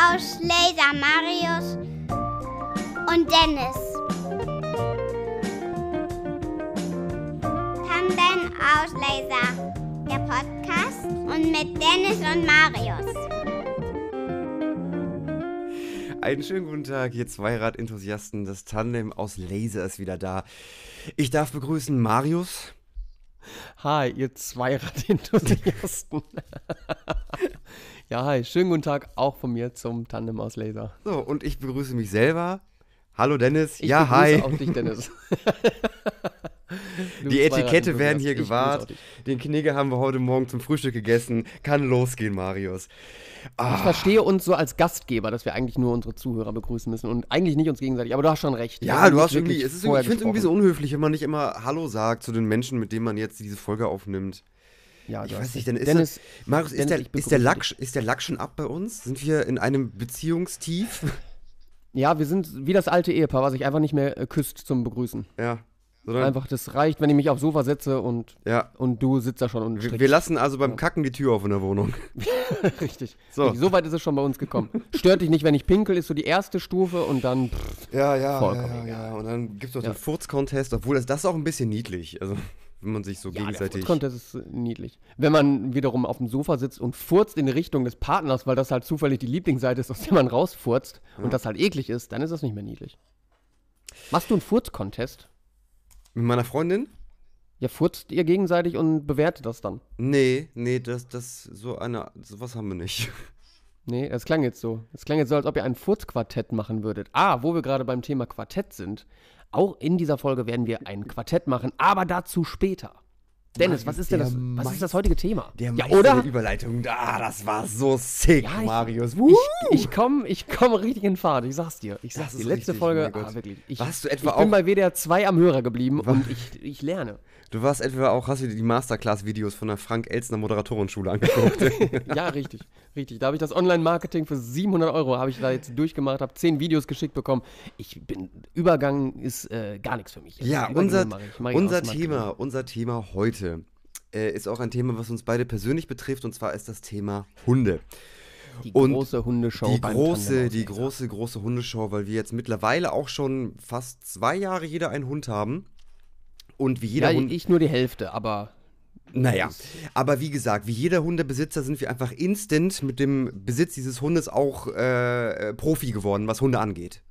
Tandemausleser Marius und Dennis. Tandemausleser, der Podcast und mit Dennis und Marius. Einen schönen guten Tag, ihr Zweirad-Enthusiasten. Das Tandem aus Laser ist wieder da. Ich darf begrüßen Marius. Hi, ihr Zweirad-Enthusiasten. ja, hi, schönen guten Tag auch von mir zum Tandem aus Laser. So, und ich begrüße mich selber. Hallo Dennis. Ich ja, hi. auch dich, Dennis. Die Etikette werden hier Ich gewahrt. Den Knigge haben wir heute Morgen zum Frühstück gegessen. Kann losgehen, Marius. Ich Ah, verstehe uns so als Gastgeber, dass wir eigentlich nur unsere Zuhörer begrüßen müssen und eigentlich nicht uns gegenseitig. Aber du hast schon recht. Ja, du hast irgendwie, wirklich es ist irgendwie ich finde es irgendwie so unhöflich, wenn man nicht immer Hallo sagt zu den Menschen, mit denen man jetzt diese Folge aufnimmt. Ja, Ich weiß nicht, dann ist Dennis, das, Marius, ist, Dennis, der, ich ist, der Lack, ist der Lack schon ab bei uns? Sind wir in einem Beziehungstief? ja, wir sind wie das alte Ehepaar, was sich einfach nicht mehr äh, küsst zum Begrüßen. ja. Sondern, Einfach, das reicht, wenn ich mich aufs Sofa setze und, ja. und du sitzt da schon und Wir, strickst. wir lassen also beim Kacken die Tür auf in der Wohnung. Richtig. So. So weit ist es schon bei uns gekommen. Stört dich nicht, wenn ich pinkel, ist so die erste Stufe und dann. Pff, Ja, ja, Vollkommen ja, ja. Und dann gibt es noch Ja. den Furz-Contest, obwohl das, das ist auch ein bisschen niedlich. Also, wenn man sich so ja, der gegenseitig. Contest ist äh, niedlich. Wenn man wiederum auf dem Sofa sitzt und furzt in die Richtung des Partners, weil das halt zufällig die Lieblingsseite ist, aus der man rausfurzt und das halt eklig ist, dann ist das nicht mehr niedlich. Machst du einen Furz-Contest? Mit meiner Freundin? Ja, furzt ihr gegenseitig und bewertet das dann. Nee, nee, das, das, so eine, sowas haben wir nicht. Nee, das klang jetzt so. Das klang jetzt so, als ob ihr ein Furzquartett machen würdet. Ah, wo wir gerade beim Thema Quartett sind. Auch in dieser Folge werden wir ein Quartett machen, aber dazu später. Dennis, was ist denn das? Was ist das heutige Thema? Der ja, oder? der Überleitung, ah, das war so sick, Ja, ich- Marius. Ich, ich komme ich komm richtig in Fahrt, ich sag's dir. Ich sag's dir. Letzte richtig, Folge, ah, wirklich. Ich, Warst du etwa ich bin bei WDR 2 am Hörer geblieben und ich, ich lerne. Du warst etwa auch, hast du dir die Masterclass-Videos von der Frank-Elzner Moderatorenschule angeguckt? Ja, richtig, richtig. Da habe ich das Online-Marketing für 700 Euro, habe ich da jetzt durchgemacht, habe 10 Videos geschickt bekommen. Ich bin, Übergang ist äh, gar nichts für mich. Ja, Übergänge unser, mache ich, mache ich unser Thema, unser Thema heute äh, ist auch ein Thema, was uns beide persönlich betrifft, und zwar ist das Thema Hunde. Die und große Hundeshow. Die große, die große, große Hundeshow, weil wir jetzt mittlerweile auch schon fast zwei Jahre jeder einen Hund haben. Und wie jeder Ja, Hund. ich nur die Hälfte, aber Naja, aber wie gesagt, wie jeder Hundebesitzer sind wir einfach instant mit dem Besitz dieses Hundes auch äh, äh, Profi geworden, was Hunde angeht.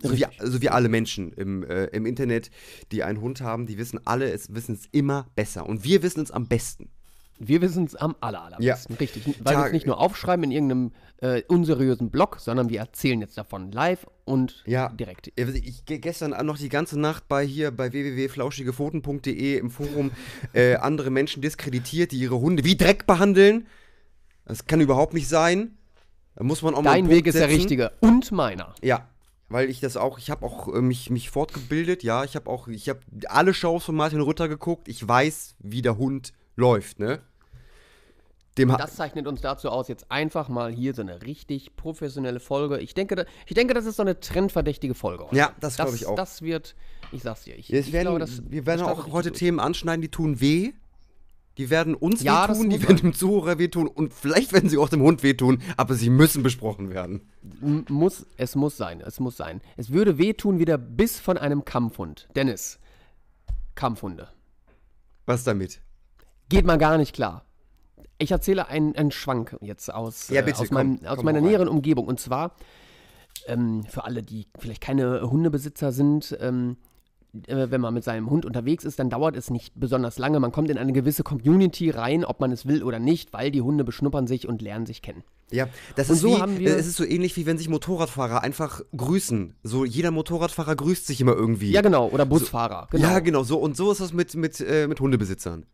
So wie, Richtig. so wie alle Menschen im, äh, im Internet, die einen Hund haben, die wissen alle, es wissen es immer besser. Und wir wissen es am besten. Wir wissen es am aller, allerbesten. Richtig. Weil wir es nicht nur aufschreiben in irgendeinem äh, unseriösen Blog, sondern wir erzählen jetzt davon live und Ja. direkt. Ja, Ich gehe gestern noch die ganze Nacht bei hier bei www.flauschigefoten.de im Forum äh, andere Menschen diskreditiert, die ihre Hunde wie Dreck behandeln. Das kann überhaupt nicht sein. Da muss man auch mal Dein Weg ist der setzen. richtige. Und meiner. Ja, weil ich das auch, ich habe auch äh, mich, mich fortgebildet, ja, ich habe auch, ich habe alle Shows von Martin Rütter geguckt, ich weiß, wie der Hund läuft, ne? Dem Das zeichnet uns dazu aus, jetzt einfach mal hier so eine richtig professionelle Folge. Ich denke, da, ich denke das ist so eine trendverdächtige Folge. heute. Ja, das glaub ich auch. Das wird, ich sag's dir, ich, ich werden, glaube, das, wir werden das auch heute richtig Themen anschneiden, die tun weh. Die werden uns Ja, wehtun, die werden man. dem Zuhörer wehtun und vielleicht werden sie auch dem Hund wehtun, aber sie müssen besprochen werden. durch. Muss, es muss sein, es muss sein. Es würde wehtun wie der Biss von einem Kampfhund. Dennis, Kampfhunde. Was damit? Geht mal gar nicht klar. Ich erzähle einen, einen Schwank jetzt aus, Ja, äh, bitte, aus, komm, meinem, aus komm meiner näheren Umgebung. Und zwar ähm, für alle, die vielleicht keine Hundebesitzer sind, ähm, äh, wenn man mit seinem Hund unterwegs ist, dann dauert es nicht besonders lange. Man kommt in eine gewisse Community rein, ob man es will oder nicht, weil die Hunde beschnuppern sich und lernen sich kennen. Ja, das Und ist so wie, haben wir- es ist so ähnlich wie wenn sich Motorradfahrer einfach grüßen. So jeder Motorradfahrer grüßt sich immer irgendwie. Ja, genau. Oder Busfahrer. Genau. Ja, genau, so und so ist das mit mit äh, mit Hundebesitzern.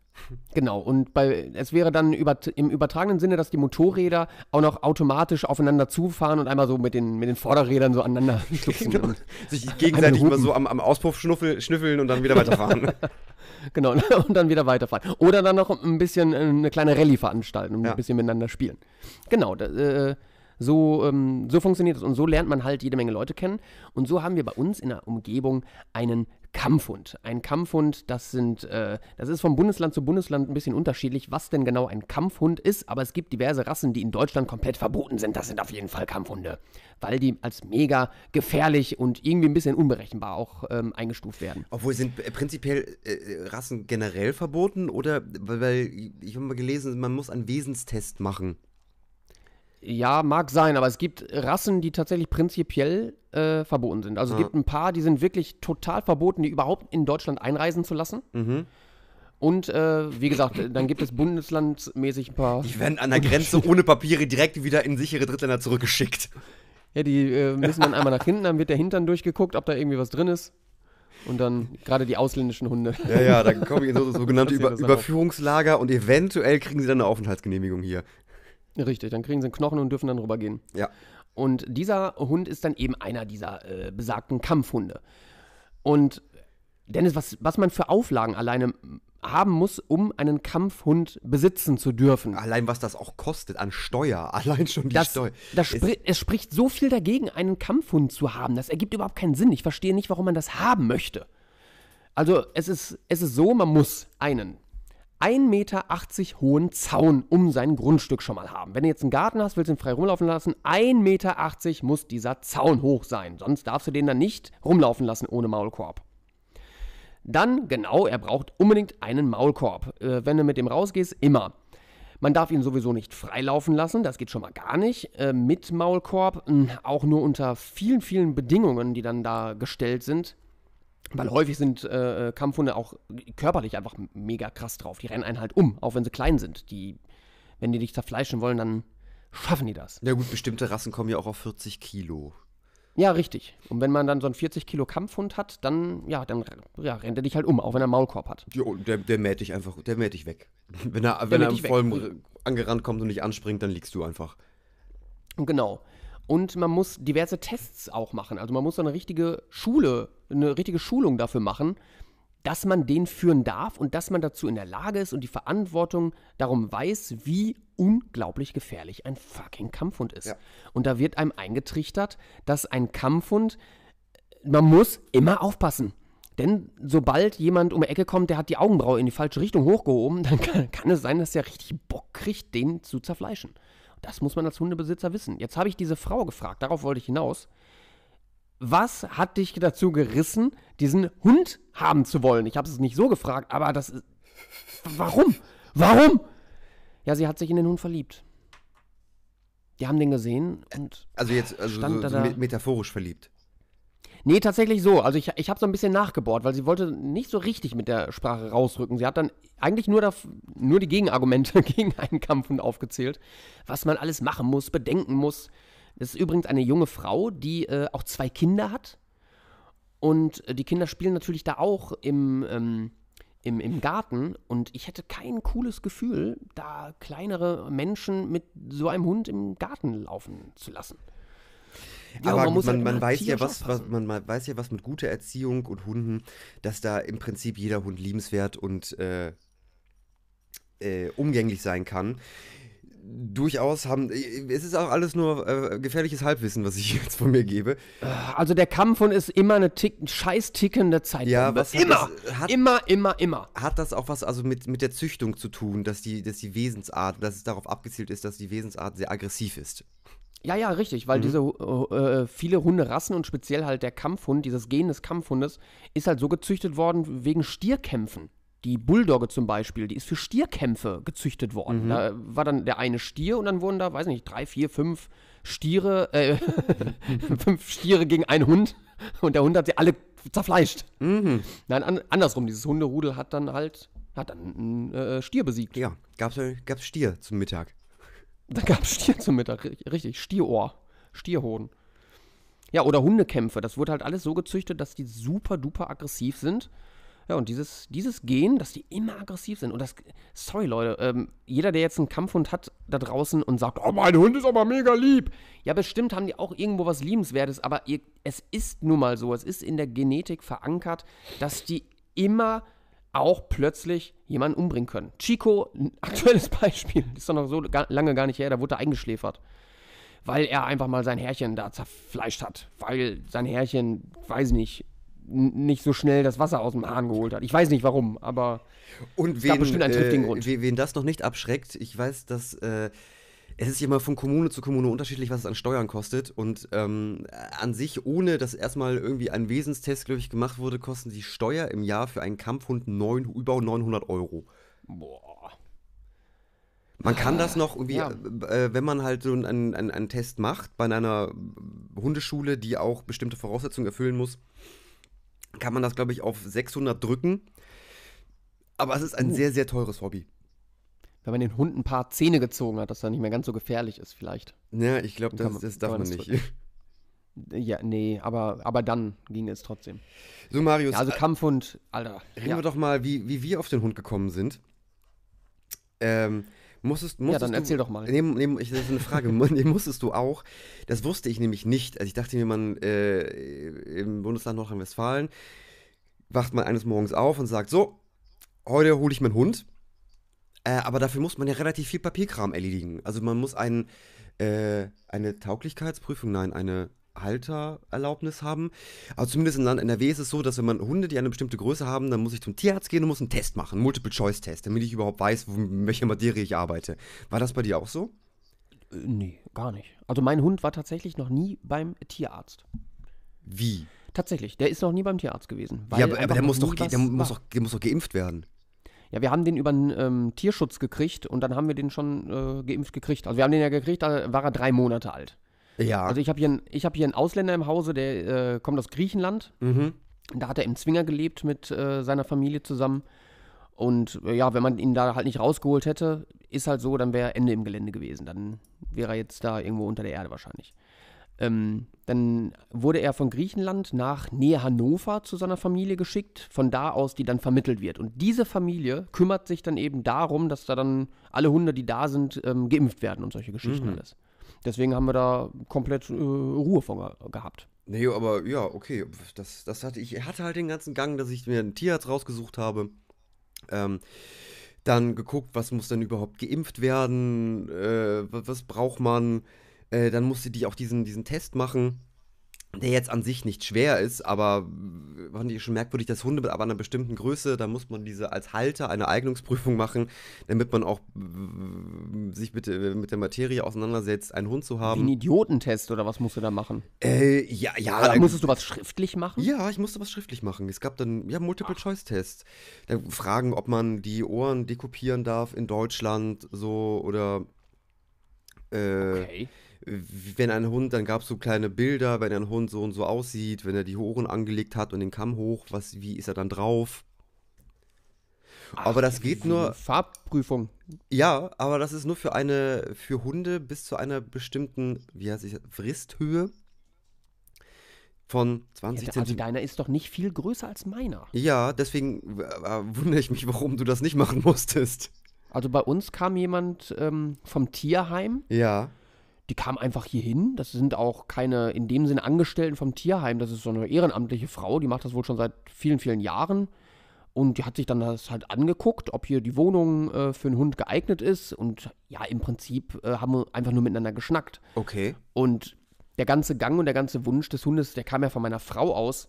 Genau, und bei, es wäre dann über, im übertragenen Sinne, dass die Motorräder auch noch automatisch aufeinander zufahren und einmal so mit den, mit den Vorderrädern so aneinander stupsen. Genau. Und, Sich gegenseitig mal so am, am Auspuff schnüffeln und dann wieder weiterfahren. genau, und dann wieder weiterfahren. Oder dann noch ein bisschen äh, eine kleine Rallye veranstalten und Ja. ein bisschen miteinander spielen. Genau, da, äh, so, ähm, so funktioniert es und so lernt man halt jede Menge Leute kennen. Und so haben wir bei uns in der Umgebung einen Kampfhund. Ein Kampfhund, das sind, äh, das ist vom Bundesland zu Bundesland ein bisschen unterschiedlich, was denn genau ein Kampfhund ist, aber es gibt diverse Rassen, die in Deutschland komplett verboten sind. Das sind auf jeden Fall Kampfhunde, weil die als mega gefährlich und irgendwie ein bisschen unberechenbar auch ähm, eingestuft werden. Obwohl sind äh, prinzipiell äh, Rassen generell verboten oder weil ich habe mal gelesen, man muss einen Wesenstest machen. Ja, mag sein, aber es gibt Rassen, die tatsächlich prinzipiell äh, verboten sind. Also es Ah. gibt ein paar, die sind wirklich total verboten, die überhaupt in Deutschland einreisen zu lassen. Mhm. Und äh, wie gesagt, dann gibt es bundeslandmäßig ein paar. Die werden an der Grenze ohne Papiere direkt wieder in sichere Drittländer zurückgeschickt. Ja, die äh, müssen dann einmal nach hinten, dann wird der Hintern durchgeguckt, ob da irgendwie was drin ist. Und dann gerade die ausländischen Hunde. Ja, ja, dann kommen in so sogenannte Über. Überführungslager und eventuell kriegen sie dann eine Aufenthaltsgenehmigung hier. Richtig, dann kriegen sie einen Knochen und dürfen dann rübergehen. Ja. Und dieser Hund ist dann eben einer dieser äh, besagten Kampfhunde. Und Dennis, was, was man für Auflagen alleine haben muss, um einen Kampfhund besitzen zu dürfen. Allein was das auch kostet an Steuer, allein schon die Das, Steuer. das Es- spri es spricht so viel dagegen, einen Kampfhund zu haben. Das ergibt überhaupt keinen Sinn. Ich verstehe nicht, warum man das haben möchte. Also es ist, es ist so, man muss einen 1,80 Meter hohen Zaun um sein Grundstück schon mal haben. Wenn du jetzt einen Garten hast, willst du ihn frei rumlaufen lassen, 1,80 Meter muss dieser Zaun hoch sein. Sonst darfst du den dann nicht rumlaufen lassen ohne Maulkorb. Dann, genau, er braucht unbedingt einen Maulkorb. Äh, wenn du mit dem rausgehst, immer. Man darf ihn sowieso nicht freilaufen lassen, das geht schon mal gar nicht. Äh, mit Maulkorb, mh, auch nur unter vielen, vielen Bedingungen, die dann da gestellt sind. Weil häufig sind äh, Kampfhunde auch körperlich einfach mega krass drauf. Die rennen einen halt um, auch wenn sie klein sind. Die, wenn die dich zerfleischen wollen, dann schaffen die das. Ja gut, bestimmte Rassen kommen ja auch auf 40 Kilo. Ja, richtig. Und wenn man dann so einen 40 Kilo Kampfhund hat, dann, ja, dann ja, rennt er dich halt um, auch wenn er einen Maulkorb hat. Jo, der, der mäht dich einfach, der mäht dich weg. Wenn er, wenn mäht er dich voll angerannt kommt und nicht anspringt, dann liegst du einfach. Genau. Und man muss diverse Tests auch machen. Also man muss eine richtige Schule, eine richtige Schulung dafür machen, dass man den führen darf und dass man dazu in der Lage ist und die Verantwortung darum weiß, wie unglaublich gefährlich ein fucking Kampfhund ist. Ja. Und da wird einem eingetrichtert, dass ein Kampfhund, man muss immer aufpassen. Denn sobald jemand um die Ecke kommt, der hat die Augenbraue in die falsche Richtung hochgehoben, dann kann, kann es sein, dass der richtig Bock kriegt, den zu zerfleischen. Das muss man als Hundebesitzer wissen. Jetzt habe ich diese Frau gefragt, darauf wollte ich hinaus. Was hat dich dazu gerissen, diesen Hund haben zu wollen? Ich habe es nicht so gefragt, aber das ist. Warum? Warum? Ja, sie hat sich in den Hund verliebt. Die haben den gesehen und. Also jetzt also Stand so, da so da. me- metaphorisch verliebt. Nee, tatsächlich so. Also ich, ich habe so ein bisschen nachgebohrt, weil sie wollte nicht so richtig mit der Sprache rausrücken. Sie hat dann eigentlich nur, daf- nur die Gegenargumente gegen einen Kampfhund aufgezählt, was man alles machen muss, bedenken muss. Das ist übrigens eine junge Frau, die äh, auch zwei Kinder hat. Und äh, die Kinder spielen natürlich da auch im, ähm, im, im Garten. Und ich hätte kein cooles Gefühl, da kleinere Menschen mit so einem Hund im Garten laufen zu lassen. Ja, Aber man gut, man, halt man, weiß ja tierisch was, was man, man weiß ja was mit guter Erziehung und Hunden, dass da im Prinzip jeder Hund liebenswert und äh, äh, umgänglich sein kann. Durchaus haben, es ist auch alles nur äh, gefährliches Halbwissen, was ich jetzt von mir gebe. Also der Kampfhund ist immer eine tick, scheiß tickende Zeitbombe. Ja, was immer, das- hat- immer, immer, immer. Hat das auch was also mit, mit der Züchtung zu tun, dass die, dass die Wesensart, dass es darauf abgezielt ist, dass die Wesensart sehr aggressiv ist? Ja, ja, richtig, Mhm. weil diese äh, äh, viele Hunderassen und speziell halt der Kampfhund, dieses Gen des Kampfhundes, ist halt so gezüchtet worden wegen Stierkämpfen. Die Bulldogge zum Beispiel, die ist für Stierkämpfe gezüchtet Mhm. worden. Da war dann der eine Stier und dann wurden da, weiß nicht, drei, vier, fünf Stiere, äh, fünf Stiere gegen einen Hund und der Hund hat sie alle zerfleischt. Mhm. Nein, an, andersrum, dieses Hunderudel hat dann halt, hat dann einen äh, Stier besiegt. Ja, gab's, gab's Stier zum Mittag. Da gab es Stier zum Mittag, ri- richtig, Stierohr, Stierhoden. Ja, oder Hundekämpfe, das wurde halt alles so gezüchtet, dass die super duper aggressiv sind. Ja, und dieses, dieses Gen, dass die immer aggressiv sind. Und das, sorry Leute, ähm, jeder, der jetzt einen Kampfhund hat da draußen und sagt, oh, mein Hund ist aber mega lieb. Ja, bestimmt haben die auch irgendwo was Liebenswertes, aber ihr, es ist nun mal so, es ist in der Genetik verankert, dass die immer auch plötzlich jemanden umbringen können. Chico, ein aktuelles Beispiel, ist doch noch so lange gar nicht her, da wurde er eingeschläfert. Weil er einfach mal sein Herrchen da zerfleischt hat. Weil sein Herrchen, weiß nicht, nicht so schnell das Wasser aus dem Hahn geholt hat. Ich weiß nicht warum, aber Und wen, bestimmt einen triftigen Grund. äh, wen das noch nicht abschreckt, ich weiß, dass äh, es ist ja immer von Kommune zu Kommune unterschiedlich, was es an Steuern kostet. Und ähm, an sich, ohne dass erstmal irgendwie ein Wesenstest, glaube ich, gemacht wurde, kosten die Steuer im Jahr für einen Kampfhund neun, über 900 Euro. boah. Man kann das noch irgendwie, Ja. äh, wenn man halt so einen, einen, einen Test macht bei einer Hundeschule, die auch bestimmte Voraussetzungen erfüllen muss, kann man das, glaube ich, auf 600 drücken. Aber es ist ein Uh. sehr, sehr teures Hobby. Wenn man den Hund ein paar Zähne gezogen hat, dass er nicht mehr ganz so gefährlich ist, vielleicht. Ja, ich glaube, das, das darf man man nicht. Ja, nee, aber, aber dann ging es trotzdem. So, Marius, Ja, also Kampfhund, Alter. reden Ja, wir doch mal, wie, wie wir auf den Hund gekommen sind. Ähm, musstest, musstest dann du, erzähl doch mal. Nee, nee, ich, das ist eine Frage. Nee, musstest du auch? Das wusste ich nämlich nicht. Also ich dachte mir, man äh, im Bundesland Nordrhein-Westfalen wacht man eines Morgens auf und sagt, so, heute hole ich meinen Hund. Äh, aber dafür muss man ja relativ viel Papierkram erledigen. Also man muss ein, äh, eine Tauglichkeitsprüfung, nein, eine Haltererlaubnis haben. Aber zumindest im Land NRW ist es so, dass wenn man Hunde, die eine bestimmte Größe haben, dann muss ich zum Tierarzt gehen und muss einen Test machen, einen Multiple-Choice-Test, damit ich überhaupt weiß, in welcher Materie ich arbeite. War das bei dir auch so? Äh, Nee, gar nicht. Also mein Hund war tatsächlich noch nie beim Tierarzt. Wie? Tatsächlich, der ist noch nie beim Tierarzt gewesen. ja, aber, aber der, muss doch, der, muss doch, der muss doch geimpft werden. Ja, wir haben den über den ähm, Tierschutz gekriegt und dann haben wir den schon äh, geimpft gekriegt. Also wir haben den ja gekriegt, da war er drei Monate alt. Ja. Also ich habe hier, einen- ich hab hier einen Ausländer im Hause, der äh, kommt aus Griechenland. mhm. Da hat er im Zwinger gelebt mit äh, seiner Familie zusammen. Und äh, ja, wenn man ihn da halt nicht rausgeholt hätte, ist halt so, dann wäre er Ende im Gelände gewesen. Dann wäre er jetzt da irgendwo unter der Erde wahrscheinlich. Ähm, dann wurde er von Griechenland nach Nähe Hannover zu seiner Familie geschickt, von da aus, die dann vermittelt wird. Und diese Familie kümmert sich dann eben darum, dass da dann alle Hunde, die da sind, ähm, geimpft werden und solche Geschichten Mhm. alles. Deswegen haben wir da komplett äh, Ruhe von ge gehabt. Nee, aber ja, okay. Das, das hatte ich hatte halt den ganzen Gang, dass ich mir einen Tierarzt rausgesucht habe. Ähm, dann geguckt, was muss denn überhaupt geimpft werden, äh, was, was braucht man. Äh, dann musste die auch diesen, diesen Test machen, der jetzt an sich nicht schwer ist, aber fand ich schon merkwürdig, dass Hunde ab einer bestimmten Größe, da muss man diese als Halter eine Eignungsprüfung machen, damit man auch äh, sich mit, äh, mit der Materie auseinandersetzt, einen Hund zu Wie ein haben. Idiotentest oder was musst du da machen? Äh, ja, ja. Oder äh, musstest du was schriftlich machen? ja, ich musste was schriftlich machen. Es gab dann, ja, Multiple-Choice-Tests. Da fragen, ob man die Ohren dekopieren darf in Deutschland, so, oder Okay. Wenn ein Hund, dann gab es so kleine Bilder, wenn ein Hund so und so aussieht, wenn er die Ohren angelegt hat und den Kamm hoch, was, wie ist er dann drauf? aber das geht nur, Farbprüfung. ja, aber das ist nur für eine, für Hunde bis zu einer bestimmten, wie heißt es, Fristhöhe von 20 Ja, also Zentimetern. deiner ist doch nicht viel größer als meiner. Ja, deswegen äh, wundere ich mich, warum du das nicht machen musstest. Also bei uns kam jemand ähm, vom Tierheim, Ja. Die kam einfach hier hin. Das sind auch keine in dem Sinne Angestellten vom Tierheim. Das ist so eine ehrenamtliche Frau, die macht das wohl schon seit vielen, vielen Jahren. Und die hat sich dann das halt angeguckt, ob hier die Wohnung äh, für einen Hund geeignet ist. Und ja, im Prinzip äh, haben wir einfach nur miteinander geschnackt. Okay. Und der ganze Gang und der ganze Wunsch des Hundes, der kam ja von meiner Frau aus.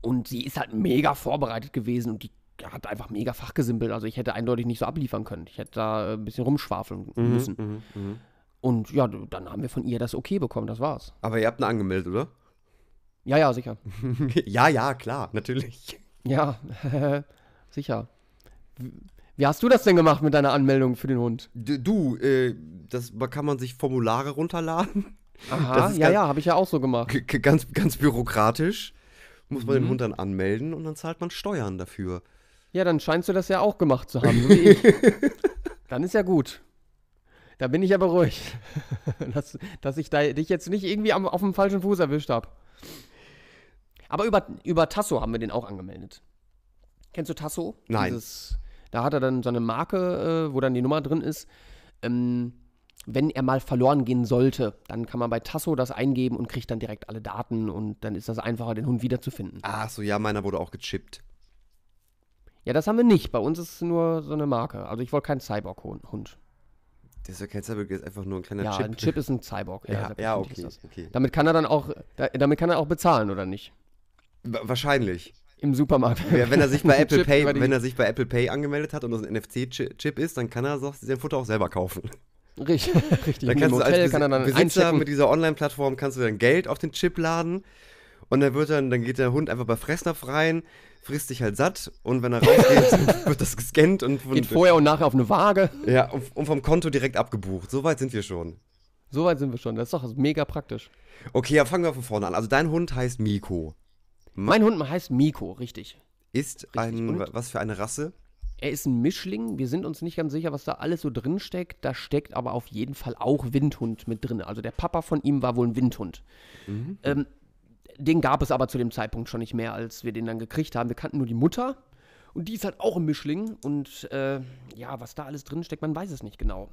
Und sie ist halt mega vorbereitet gewesen und die hat einfach mega fachgesimpelt. Also ich hätte eindeutig nicht so abliefern können. Ich hätte da äh, ein bisschen rumschwafeln müssen. Mhm, mhm. Und ja, dann haben wir von ihr das okay bekommen, das war's. Aber ihr habt ihn angemeldet, oder? Ja, ja, sicher. ja, ja, klar, natürlich. Ja, sicher. Wie- hast du das denn gemacht mit deiner Anmeldung für den Hund? Du, äh, das kann man sich Formulare runterladen. Aha, ja, ganz- ja, habe ich ja auch so gemacht. Ganz, ganz bürokratisch. Muss man Mhm. den Hund dann anmelden und dann zahlt man Steuern dafür. Ja, dann scheinst du das ja auch gemacht zu haben, so wie ich. dann ist ja gut. Da bin ich ja beruhigt, dass, dass ich da, dich jetzt nicht irgendwie am, auf dem falschen Fuß erwischt habe. Aber über, über Tasso haben wir den auch angemeldet. Kennst du Tasso? Nein. Dieses, da hat er dann so eine Marke, äh, wo dann die Nummer drin ist. Ähm, wenn er mal verloren gehen sollte, dann kann man bei Tasso das eingeben und kriegt dann direkt alle Daten und dann ist das einfacher, den Hund wiederzufinden. Ach so, ja, meiner wurde auch gechippt. Ja, das haben wir nicht. Bei uns ist es nur so eine Marke. Also ich wollte keinen Cyborg-Hund. Das ist ja kein Cyborg, das ist einfach nur ein kleiner Ja, Chip. ein Chip ist ein Cyborg. Ja, ja, selbstverständlich okay, okay. Damit kann er dann auch, da, damit kann er auch bezahlen, oder nicht? Wa- Wahrscheinlich. im Supermarkt. Ja, wenn er sich bei Apple Chip Pay, wenn er sich bei Apple Pay angemeldet hat und das ein NFC-Chip ist, dann kann er so- sein Futter auch selber kaufen. Richtig, richtig. Dann Im kannst du als Besi kann er dann Besitzer einchecken. mit dieser Online-Plattform kannst du dann Geld auf den Chip laden und dann wird dann, dann geht der Hund einfach bei Fressnapf rein, frisst sich halt satt und wenn er rausgeht, wird das gescannt und, von, Geht vorher und nachher auf eine Waage. ja, und, und vom Konto direkt abgebucht. So weit sind wir schon. Soweit sind wir schon. Das ist doch mega praktisch. Okay, ja, fangen wir von vorne an. Also dein Hund heißt Miko. Mein Hund heißt Miko, richtig. Ist ein, Und? wa- was für eine Rasse? Er ist ein Mischling. Wir sind uns nicht ganz sicher, was da alles so drin steckt. Da steckt aber auf jeden Fall auch Windhund mit drin. Also der Papa von ihm war wohl ein Windhund. Ähm, den gab es aber zu dem Zeitpunkt schon nicht mehr, als wir den dann gekriegt haben. Wir kannten nur die Mutter. Und die ist halt auch ein Mischling. Und äh, ja, was da alles drin steckt, man weiß es nicht genau.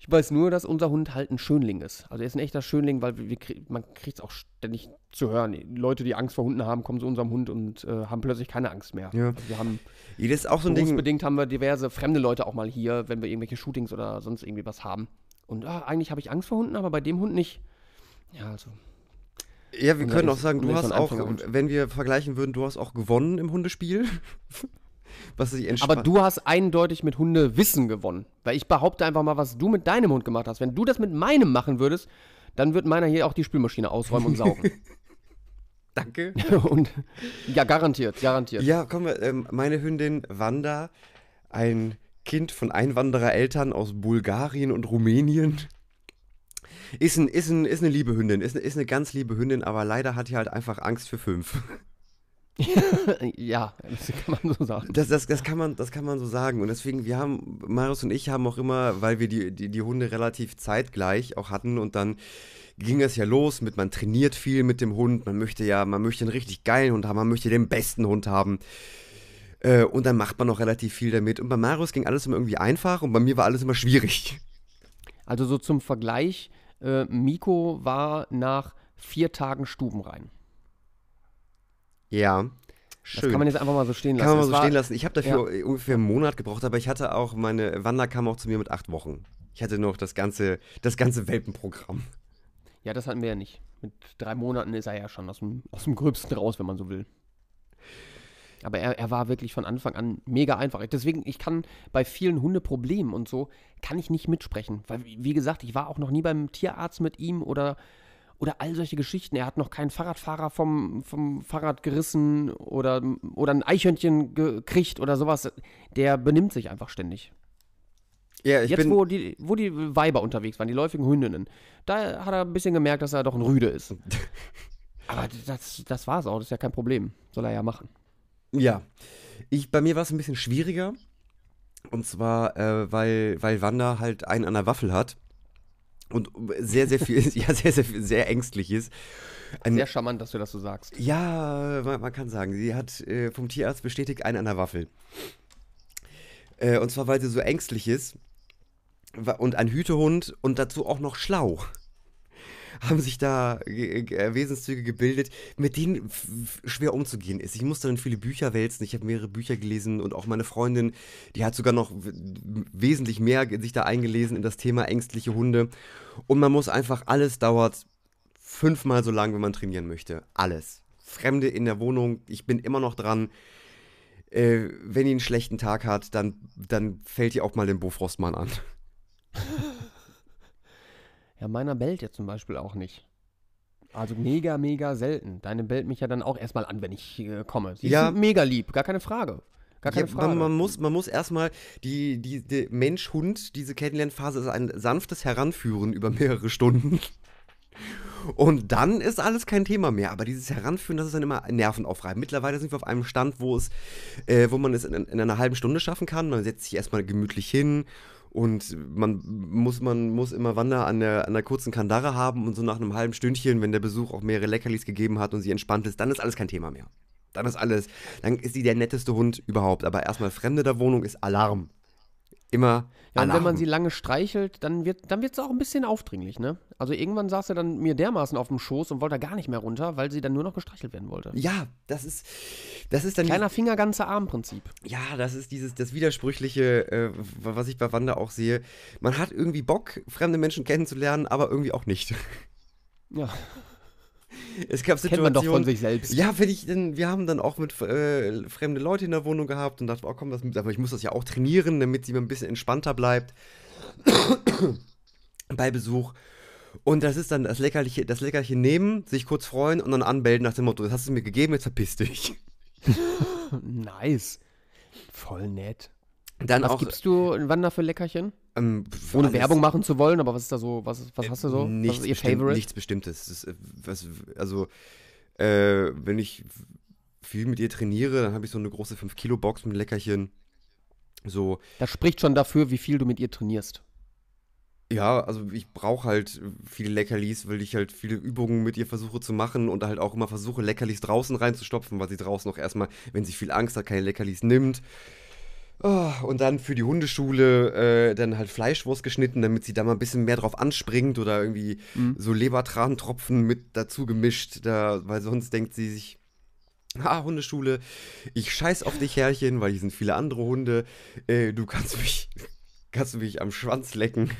Ich weiß nur, dass unser Hund halt ein Schönling ist. Also er ist ein echter Schönling, weil wir, wir, krieg- man kriegt es auch ständig zu hören. Die Leute, die Angst vor Hunden haben, kommen zu unserem Hund und äh, haben plötzlich keine Angst mehr. Ja. Also wir haben Das ist auch so ein Ding. Haben wir diverse fremde Leute auch mal hier, wenn wir irgendwelche Shootings oder sonst irgendwie was haben. Und ah, eigentlich habe ich Angst vor Hunden, aber bei dem Hund nicht. Ja, also. Ja, wir können auch sagen, du hast auch, wenn wir vergleichen würden, du hast auch gewonnen im Hundespiel. Was sich entspannt. Aber du hast eindeutig mit Hundewissen gewonnen. Weil ich behaupte einfach mal, was du mit deinem Hund gemacht hast. Wenn du das mit meinem machen würdest, dann wird meiner hier auch die Spülmaschine ausräumen und saugen. Danke. und ja, garantiert, garantiert. Ja, kommen wir. Ähm, meine Hündin Wanda, ein Kind von Einwanderereltern aus Bulgarien und Rumänien. Ist, ein, ist, ein, ist eine liebe Hündin, ist, eine- ist eine ganz liebe Hündin, aber leider hat die halt einfach Angst für fünf. ja, das kann man so sagen. Das, das, das, kann man, das kann man so sagen. Und deswegen, wir haben, Marius und ich haben auch immer, weil wir die, die, die Hunde relativ zeitgleich auch hatten und dann ging es ja los mit, man trainiert viel mit dem Hund, man möchte ja, man möchte einen richtig geilen Hund haben, man möchte den besten Hund haben. Äh, und dann macht man noch relativ viel damit. Und bei Marius ging alles immer irgendwie einfach und bei mir war alles immer schwierig. Also so zum Vergleich, äh, Miko war nach vier Tagen stubenrein. Ja. Das Schön. kann man jetzt einfach mal so stehen lassen. Kann man mal so stehen lassen. Ich habe dafür ungefähr einen Monat gebraucht, aber ich hatte auch, meine Wanda kam auch zu mir mit acht Wochen. Ich hatte noch das ganze, das ganze Welpenprogramm. Ja, das hatten wir ja nicht. Mit drei Monaten ist er ja schon aus dem, aus dem Gröbsten raus, wenn man so will. Aber er, er war wirklich von Anfang an mega einfach. Deswegen, ich kann bei vielen Hundeproblemen und so, kann ich nicht mitsprechen. Weil, wie gesagt, ich war auch noch nie beim Tierarzt mit ihm oder, oder all solche Geschichten. Er hat noch keinen Fahrradfahrer vom, vom Fahrrad gerissen oder, oder ein Eichhörnchen gekriegt oder sowas. Der benimmt sich einfach ständig. Ja, ich Jetzt, bin, wo die, wo die Weiber unterwegs waren, die läufigen Hündinnen, da hat er ein bisschen gemerkt, dass er doch ein Rüde ist. Aber das, das war's auch, das ist ja kein Problem. Soll er ja machen. Ja. Ich, bei mir war es ein bisschen schwieriger. Und zwar, äh, weil, weil Wanda halt einen an der Waffel hat. Und sehr, sehr viel, ja, sehr, sehr, sehr ängstlich ist. Ein, Sehr charmant, dass du das so sagst. ja, man, man kann sagen, sie hat äh, vom Tierarzt bestätigt einen an der Waffel. Äh, und zwar, weil sie so ängstlich ist. Und ein Hütehund und dazu auch noch schlau. Haben sich da äh, Wesenszüge gebildet, mit denen schwer umzugehen ist. Ich musste dann viele Bücher wälzen. Ich habe mehrere Bücher gelesen und auch meine Freundin, die hat sogar noch wesentlich mehr sich da eingelesen in das Thema ängstliche Hunde. Und man muss einfach, alles dauert fünfmal so lang, wenn man trainieren möchte. Alles. Fremde in der Wohnung, ich bin immer noch dran. Äh, wenn ihr einen schlechten Tag hat, dann, dann fällt ihr auch mal den Bofrostmann an. Ja, meiner bellt jetzt zum Beispiel auch nicht. Also mega, mega selten. Deine bellt mich ja dann auch erstmal an, wenn ich äh, komme. Sie Ja. ist mega lieb, gar keine Frage. Gar keine Ja, Frage. man, man muss, man muss erstmal die, die, die Mensch-Hund, diese Kennenlernphase ist ein sanftes Heranführen über mehrere Stunden. Und dann ist alles kein Thema mehr. Aber dieses Heranführen, das ist dann immer nervenaufreibend. Mittlerweile sind wir auf einem Stand, wo es, äh, wo man es in, in einer halben Stunde schaffen kann. Man setzt sich erstmal gemütlich hin und man muss, man muss immer Wander an der, an der kurzen Kandare haben und so nach einem halben Stündchen, wenn der Besuch auch mehrere Leckerlis gegeben hat und sie entspannt ist, dann ist alles kein Thema mehr. Dann ist alles, dann ist sie der netteste Hund überhaupt. Aber erstmal Fremde der Wohnung ist Alarm. Immer Ja, und wenn man sie lange streichelt, dann wird dann wird's auch ein bisschen aufdringlich, ne? Also irgendwann saß er dann mir dermaßen auf dem Schoß und wollte gar nicht mehr runter, weil sie dann nur noch gestreichelt werden wollte. ja, das ist, das ist dann Kleiner Finger, ganzer Arm-Prinzip. Ja, das ist dieses, das Widersprüchliche, äh, was ich bei Wanda auch sehe. Man hat irgendwie Bock, fremde Menschen kennenzulernen, aber irgendwie auch nicht. Ja. Es gab Kennt man doch von Situationen. sich selbst. Ja, wenn ich denn, wir haben dann auch mit äh, fremde Leute in der Wohnung gehabt und dachte, oh komm, das, aber ich muss das ja auch trainieren, damit sie mal ein bisschen entspannter bleibt bei Besuch. Und das ist dann das Leckerliche, das Leckerchen nehmen, sich kurz freuen und dann anmelden nach dem Motto, das hast du mir gegeben, jetzt verpiss dich. Nice. Voll nett. Dann Was auch gibst du wann da für Leckerchen? Ähm, Ohne alles- Werbung machen zu wollen, aber was ist da so, was, was hast du so? Nichts, was ist ihr bestimmt, Favorite? nichts Bestimmtes. Ist, äh, was, also, äh, wenn ich viel mit ihr trainiere, dann habe ich so eine große 5-Kilo-Box mit Leckerchen. So, Das spricht schon dafür, wie viel du mit ihr trainierst. ja, also ich brauche halt viele Leckerlis, weil ich halt viele Übungen mit ihr versuche zu machen und halt auch immer versuche, Leckerlis draußen reinzustopfen, weil sie draußen auch erstmal, wenn sie viel Angst hat, keine Leckerlis nimmt. Oh, und dann für die Hundeschule äh, dann halt Fleischwurst geschnitten, damit sie da mal ein bisschen mehr drauf anspringt oder irgendwie so Lebertrantropfen mit dazu gemischt, da, weil sonst denkt sie sich, ah, Hundeschule, ich scheiß auf dich, Herrchen, weil hier sind viele andere Hunde, äh, du kannst mich, kannst mich am Schwanz lecken.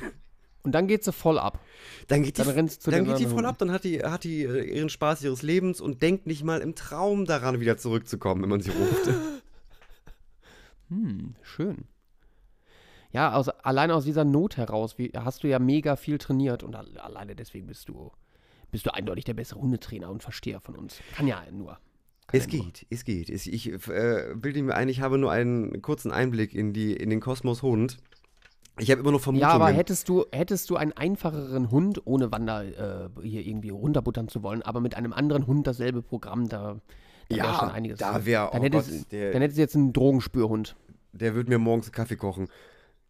Und dann geht sie voll ab. Dann geht die, Dann du dann geht die voll ab, dann hat die, hat die äh, ihren Spaß ihres Lebens und denkt nicht mal im Traum daran, wieder zurückzukommen, wenn man sie ruft. Hm, schön. Ja, aus, allein aus dieser Not heraus wie, hast du ja mega viel trainiert und al- alleine deswegen bist du, bist du eindeutig der bessere Hundetrainer und Versteher von uns. Kann ja nur. Kann Es ja nur. geht, es geht. Es, ich äh, bilde mir ein, ich habe nur einen kurzen Einblick in, die, in den Kosmos Hund. Ich habe immer noch Vermutungen. Ja, aber hättest du, hättest du einen einfacheren Hund, ohne Wander äh, hier irgendwie runterbuttern zu wollen, aber mit einem anderen Hund dasselbe Programm, da, da Ja, wäre schon einiges. da wär- dann, oh hättest, Gott, der- dann hättest du jetzt einen Drogenspürhund. der wird mir morgens einen Kaffee kochen.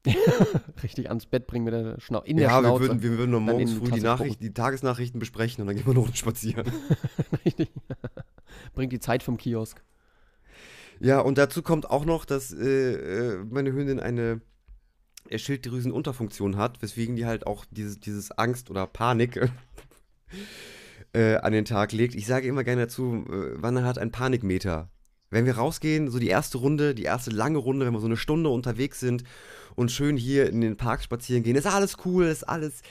Richtig ans Bett bringen mit der Schnau in der Ja, wir Schnauze. würden, wir würden noch Dann morgens früh die, Nachricht, die Tagesnachrichten besprechen und dann gehen wir noch spazieren. Richtig. Bringt die Zeit vom Kiosk. Ja, und dazu kommt auch noch, dass äh, äh, meine Hündin eine äh, Schilddrüsenunterfunktion hat, weswegen die halt auch dieses, dieses Angst oder Panik äh, an den Tag legt. Ich sage immer gerne dazu, äh, Wanne hat ein Panikmeter. Wenn wir rausgehen, so die erste Runde, die erste lange Runde, wenn wir so eine Stunde unterwegs sind und schön hier in den Park spazieren gehen, ist alles cool, ist alles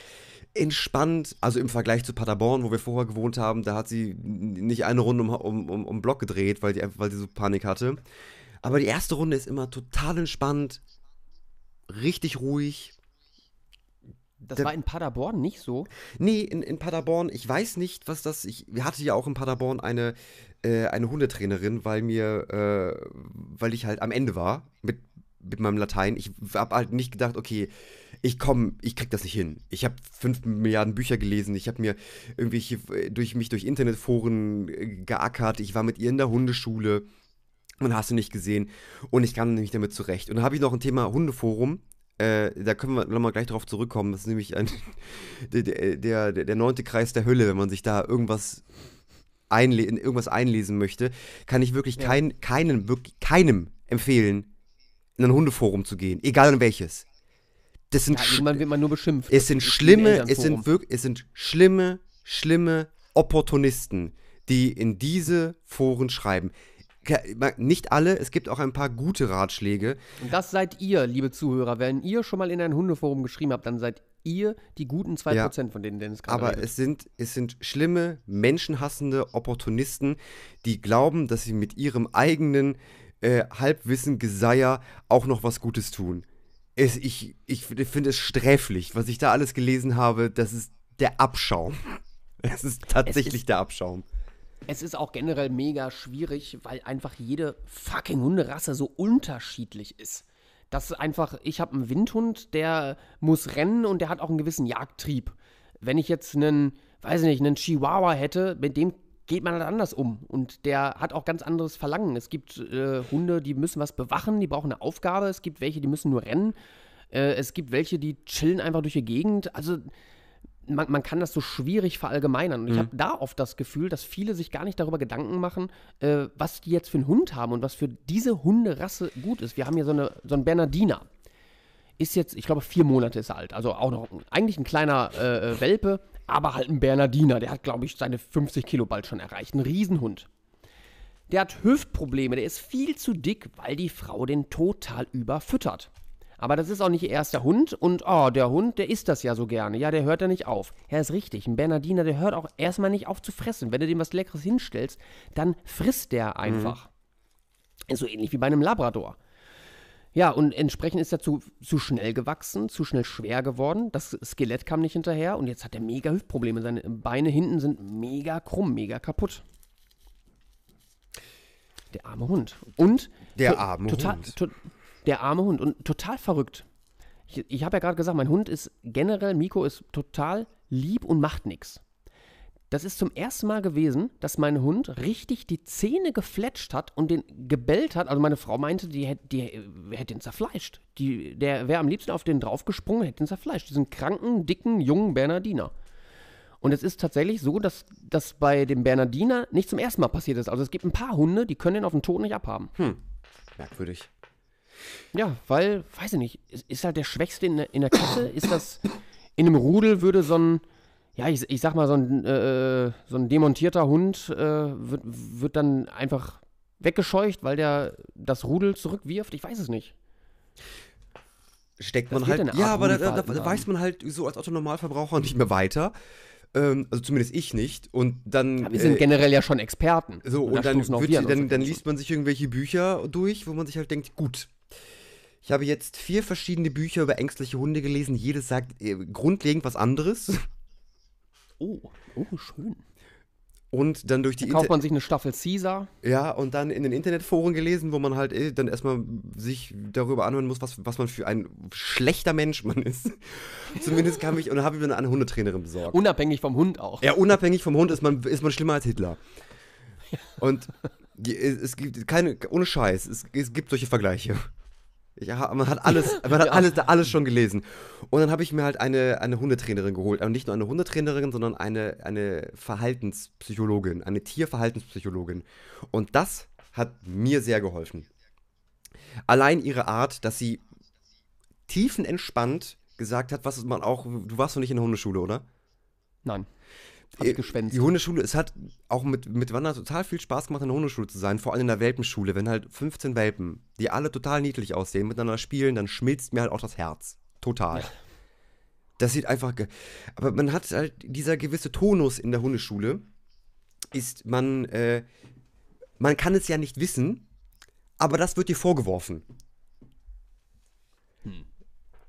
entspannt. Also im Vergleich zu Paderborn, wo wir vorher gewohnt haben, da hat sie nicht eine Runde um, um, um, um Block gedreht, weil, die, weil sie so Panik hatte. Aber die erste Runde ist immer total entspannt, richtig ruhig. Das Der- war in Paderborn nicht so. Nee, in, in Paderborn, ich weiß nicht, was das. Ich wir hatte ja auch in Paderborn eine, äh, eine Hundetrainerin, weil mir, äh, weil ich halt am Ende war mit, mit meinem Latein. Ich habe halt nicht gedacht, okay, ich komme, ich krieg das nicht hin. Ich habe fünf Milliarden Bücher gelesen, ich habe mir irgendwelche äh, durch mich durch Internetforen äh, geackert, ich war mit ihr in der Hundeschule und hast du nicht gesehen und ich kam nämlich damit zurecht. Und dann habe ich noch ein Thema Hundeforum. Äh, da können wir nochmal gleich drauf zurückkommen. Das ist nämlich ein, der, der, der, neunte Kreis der Hölle, wenn man sich da irgendwas, einle in irgendwas einlesen möchte, kann ich wirklich Ja. kein, keinen, wirklich keinem empfehlen, in ein Hundeforum zu gehen, egal in welches. Das sind, Ja, irgendwann wird man nur beschimpft. es sind schlimme, es sind wirklich, es sind schlimme, schlimme Opportunisten, die in diese Foren schreiben. Nicht alle, es gibt auch ein paar gute Ratschläge. Und das seid ihr, liebe Zuhörer. Wenn ihr schon mal in ein Hundeforum geschrieben habt, dann seid ihr die guten 2%, von denen Dennis gerade Aber redet. es sind, es sind schlimme, menschenhassende Opportunisten, die glauben, dass sie mit ihrem eigenen äh, Halbwissen, Geseier auch noch was Gutes tun. Es, ich ich finde es sträflich, was ich da alles gelesen habe. Das ist der Abschaum. Es ist tatsächlich der Abschaum. Es ist auch generell mega schwierig, weil einfach jede fucking Hunderasse so unterschiedlich ist. Das ist einfach, ich habe einen Windhund, der muss rennen und der hat auch einen gewissen Jagdtrieb. Wenn ich jetzt einen, weiß ich nicht, einen Chihuahua hätte, mit dem geht man halt anders um. Und der hat auch ganz anderes Verlangen. Es gibt äh, Hunde, die müssen was bewachen, die brauchen eine Aufgabe. Es gibt welche, die müssen nur rennen. Äh, es gibt welche, die chillen einfach durch die Gegend. Also man, man kann das so schwierig verallgemeinern. Und ich habe da oft das Gefühl, dass viele sich gar nicht darüber Gedanken machen, äh, was die jetzt für einen Hund haben und was für diese Hunderasse gut ist. Wir haben hier so, eine, so einen Bernardiner. Ist jetzt, ich glaube, vier Monate ist er alt. Also auch noch eigentlich ein kleiner äh, äh, Welpe, aber halt ein Bernardiner. Der hat, glaube ich, seine 50 Kilo bald schon erreicht. Ein Riesenhund. Der hat Hüftprobleme, der ist viel zu dick, weil die Frau den total überfüttert. Aber das ist auch nicht ihr erster Hund und oh, der Hund, der isst das ja so gerne. Ja, der hört ja nicht auf. Ja, ist richtig. Ein Bernardiner, der hört auch erstmal nicht auf zu fressen. Wenn du dem was Leckeres hinstellst, dann frisst der einfach. Ist so ähnlich wie bei einem Labrador. Ja, und entsprechend ist er zu, zu schnell gewachsen, zu schnell schwer geworden. Das Skelett kam nicht hinterher und jetzt hat er mega Hüftprobleme. Seine Beine hinten sind mega krumm, mega kaputt. Der arme Hund. Und Der arme total, Hund. To, der arme Hund. Und total verrückt. Ich, ich habe ja gerade gesagt, mein Hund ist generell, Miko ist total lieb und macht nichts. Das ist zum ersten Mal gewesen, dass mein Hund richtig die Zähne gefletscht hat und den gebellt hat. Also meine Frau meinte, die, hätt- die hätte ihn zerfleischt. Die, der wäre am liebsten auf den draufgesprungen, hätte ihn zerfleischt. Diesen kranken, dicken, jungen Bernardiner. Und es ist tatsächlich so, dass das bei dem Bernardiner nicht zum ersten Mal passiert ist. Also es gibt ein paar Hunde, die können den auf den Tod nicht abhaben. Merkwürdig. Ja, weil, weiß ich nicht, ist, ist halt der Schwächste in, der- in der Kette. Ist das, in einem Rudel würde so ein, ja, ich, ich sag mal, so ein, äh, so ein demontierter Hund äh, wird, wird dann einfach weggescheucht, weil der das Rudel zurückwirft. Ich weiß es nicht. Steckt Das man halt. Ja, aber da, da, da weiß man halt so als Otto-Normalverbraucher nicht mehr weiter. Ähm, also zumindest ich nicht. Und dann. Ja, wir sind äh, generell ja schon Experten. So, und, da dann, wird, wir an dann, dann liest man sich irgendwelche Bücher durch, wo man sich halt denkt, gut. Ich habe jetzt vier verschiedene Bücher über ängstliche Hunde gelesen. Jedes sagt äh, grundlegend was anderes. Oh, oh, schön. Und dann durch die Da kauft Inter man sich eine Staffel Caesar. Ja, und dann in den Internetforen gelesen, wo man halt äh, dann erstmal sich darüber anhören muss, was, was man für ein schlechter Mensch man ist. Zumindest kam ich und dann habe ich mir eine Hundetrainerin besorgt. Unabhängig vom Hund auch. Ja, unabhängig vom Hund ist man, ist man schlimmer als Hitler. Und die, es es gibt keine, ohne Scheiß, es, es gibt solche Vergleiche. Ja, man hat alles, man hat alles, alles schon gelesen. Und dann habe ich mir halt eine, eine Hundetrainerin geholt. Und nicht nur eine Hundetrainerin, sondern eine, eine Verhaltenspsychologin, eine Tierverhaltenspsychologin. Und das hat mir sehr geholfen. Allein ihre Art, dass sie tiefenentspannt gesagt hat, was man auch, du warst doch nicht in der Hundeschule, oder? Nein. Hab Äh. Die Hundeschule, es hat auch mit, mit Wandern total viel Spaß gemacht, in der Hundeschule zu sein, vor allem in der Welpenschule, wenn halt 15 Welpen, die alle total niedlich aussehen, miteinander spielen, dann schmilzt mir halt auch das Herz. Total. Das sieht einfach. ge- Aber man hat halt dieser gewisse Tonus in der Hundeschule, ist man, äh, man kann es ja nicht wissen, aber das wird dir vorgeworfen.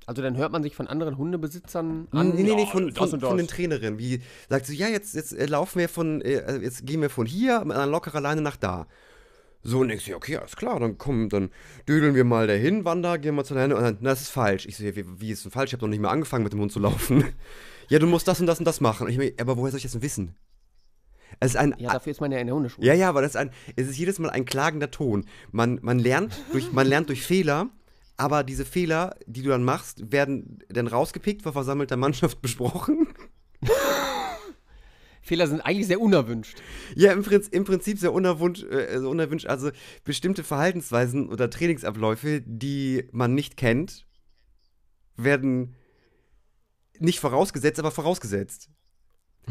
Also dann hört man sich von anderen Hundebesitzern an. Nee, nee, nee, von, von, von das. den Trainerinnen. Wie sagt sie, ja, jetzt, jetzt äh, laufen wir von, äh, also jetzt gehen wir von hier mit einer lockeren Leine nach da. So, und ich so, okay, alles klar, dann komm, dann düdeln wir mal dahin, Wander, gehen wir zur Leine und dann, na, das ist falsch. Ich so, ja, wie, wie ist denn falsch? Ich habe noch nicht mal angefangen mit dem Hund zu laufen. ja, du musst das und das und das machen. Und ich mir, aber woher soll ich das denn wissen? Es ist ein, Ja, dafür ist man ja in der Hundeschule. ja, ja, aber das ist ein, es ist jedes Mal ein klagender Ton. Man, man, lernt durch, man lernt durch Fehler, aber diese Fehler, die du dann machst, werden dann rausgepickt, vor versammelter Mannschaft besprochen. Fehler sind eigentlich sehr unerwünscht. Ja, im, Prinzip, im Prinzip sehr unerwünscht, äh, unerwünscht, also bestimmte Verhaltensweisen oder Trainingsabläufe, die man nicht kennt, werden nicht vorausgesetzt, aber vorausgesetzt.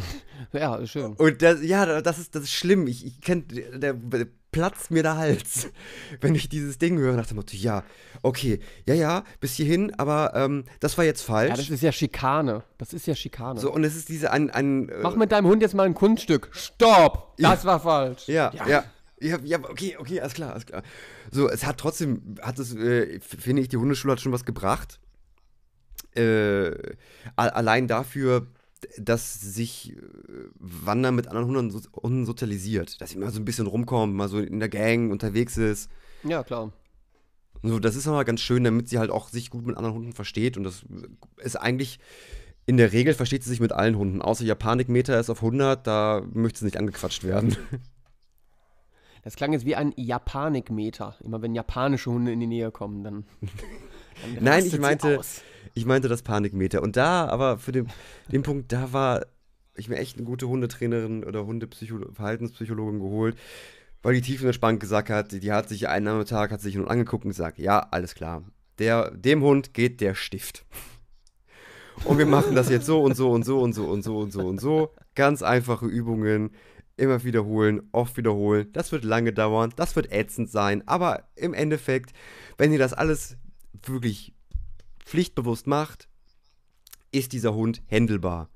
Ja, schön. Und das, ja, das ist, das ist schlimm. Ich, ich kenn, der, der platzt mir der Hals, wenn ich dieses Ding höre. Nach dem Motto, ja, okay, ja, ja, bis hierhin, aber ähm, das war jetzt falsch. Ja, das ist ja Schikane. Das ist ja Schikane. so, und es ist diese ein, ein äh, Mach mit deinem Hund jetzt mal ein Kunststück. Stopp! Das war falsch. Ja, ja. Ja, ja, okay, okay, alles klar, alles klar. So, es hat trotzdem, hat es, äh, finde ich, die Hundeschule hat schon was gebracht. Äh, allein dafür, dass sich äh, Wandern mit anderen Hunden, so, Hunden sozialisiert. Dass sie mal so ein bisschen rumkommt, mal so in der Gang unterwegs ist. Ja, klar. So, das ist aber ganz schön, damit sie halt auch sich gut mit anderen Hunden versteht. Und das ist eigentlich, in der Regel versteht sie sich mit allen Hunden. Außer ihr Panikmeter ist auf 100, da möchte sie nicht angequatscht werden. Das klang jetzt wie ein Japanikmeter. Immer wenn japanische Hunde in die Nähe kommen, dann. dann Nein, ich meinte, aus. Ich meinte das Panikmeter. Und da, aber für den, den Punkt, da war ich mir echt eine gute Hundetrainerin oder Hundeverhaltenspsychologin geholt, weil die tief in der Spank gesagt hat, die hat sich einen Nachmittag, hat sich nun angeguckt und gesagt, ja, alles klar, der, dem Hund geht der Stift. Und wir machen das jetzt so und so und so und so und so und so und so. Ganz einfache Übungen. Immer wiederholen, oft wiederholen. Das wird lange dauern, das wird ätzend sein. Aber im Endeffekt, wenn ihr das alles wirklich pflichtbewusst macht, ist dieser Hund händelbar.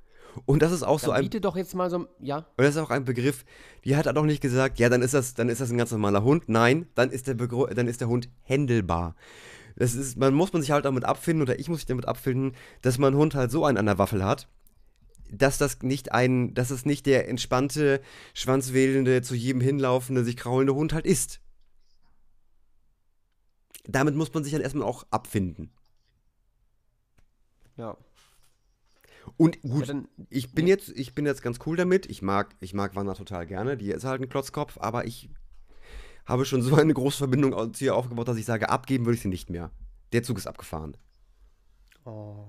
Und das ist auch so Dann ein biete doch jetzt mal so, ja, und das ist auch ein Begriff, die hat auch nicht gesagt, ja, dann ist das, dann ist das ein ganz normaler Hund. Nein, dann ist der, Begr dann ist der Hund händelbar. Das ist, man muss man sich halt damit abfinden, oder ich muss mich damit abfinden, dass man einen Hund halt so einen an der Waffel hat, dass das nicht ein, dass es nicht der entspannte, schwanzwedelnde, zu jedem hinlaufende, sich kraulende Hund halt ist. Damit muss man sich dann erstmal auch abfinden. Ja. Und gut, Ja, dann- ich bin jetzt, ich bin jetzt ganz cool damit. Ich mag, ich mag Wanda total gerne. Die ist halt ein Klotzkopf, aber ich habe schon so eine große Verbindung zu ihr aufgebaut, dass ich sage, abgeben würde ich sie nicht mehr. Der Zug ist abgefahren. Oh.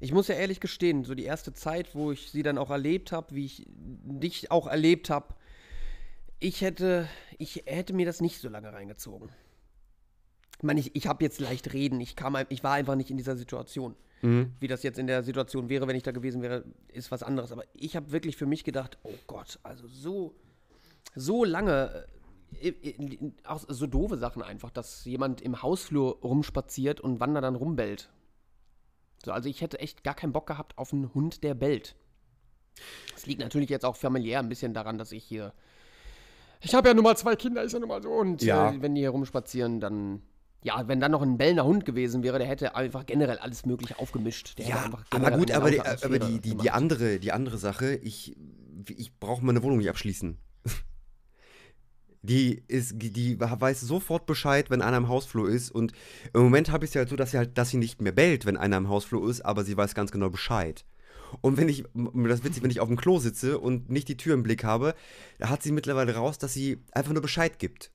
Ich muss ja ehrlich gestehen, so die erste Zeit, wo ich sie dann auch erlebt habe, wie ich dich auch erlebt habe, ich hätte, ich hätte mir das nicht so lange reingezogen. Ich meine, ich, ich habe jetzt leicht reden, ich, kam, ich war einfach nicht in dieser Situation. Wie das jetzt in der Situation wäre, wenn ich da gewesen wäre, ist was anderes. Aber ich habe wirklich für mich gedacht, oh Gott, also so, so lange, äh, auch so doofe Sachen einfach, dass jemand im Hausflur rumspaziert und Wanda dann rumbellt. So, also ich hätte echt gar keinen Bock gehabt auf einen Hund, der bellt. Es liegt natürlich jetzt auch familiär ein bisschen daran, dass ich hier. Ich habe ja nun mal zwei Kinder, ist ja nun mal so. Und Ja. äh, wenn die hier rumspazieren, dann. Ja, wenn dann noch ein bellender Hund gewesen wäre, der hätte einfach generell alles Mögliche aufgemischt. Der Ja, aber gut, aber, die, aber die, die, die, andere, die andere Sache, ich, ich brauche meine Wohnung nicht abschließen. Die ist, die weiß sofort Bescheid, wenn einer im Hausflur ist. Und im Moment habe ich es ja halt so, dass sie halt, dass sie nicht mehr bellt, wenn einer im Hausflur ist, aber sie weiß ganz genau Bescheid. Und wenn ich, das ist witzig, wenn ich auf dem Klo sitze und nicht die Tür im Blick habe, da hat sie mittlerweile raus, dass sie einfach nur Bescheid gibt.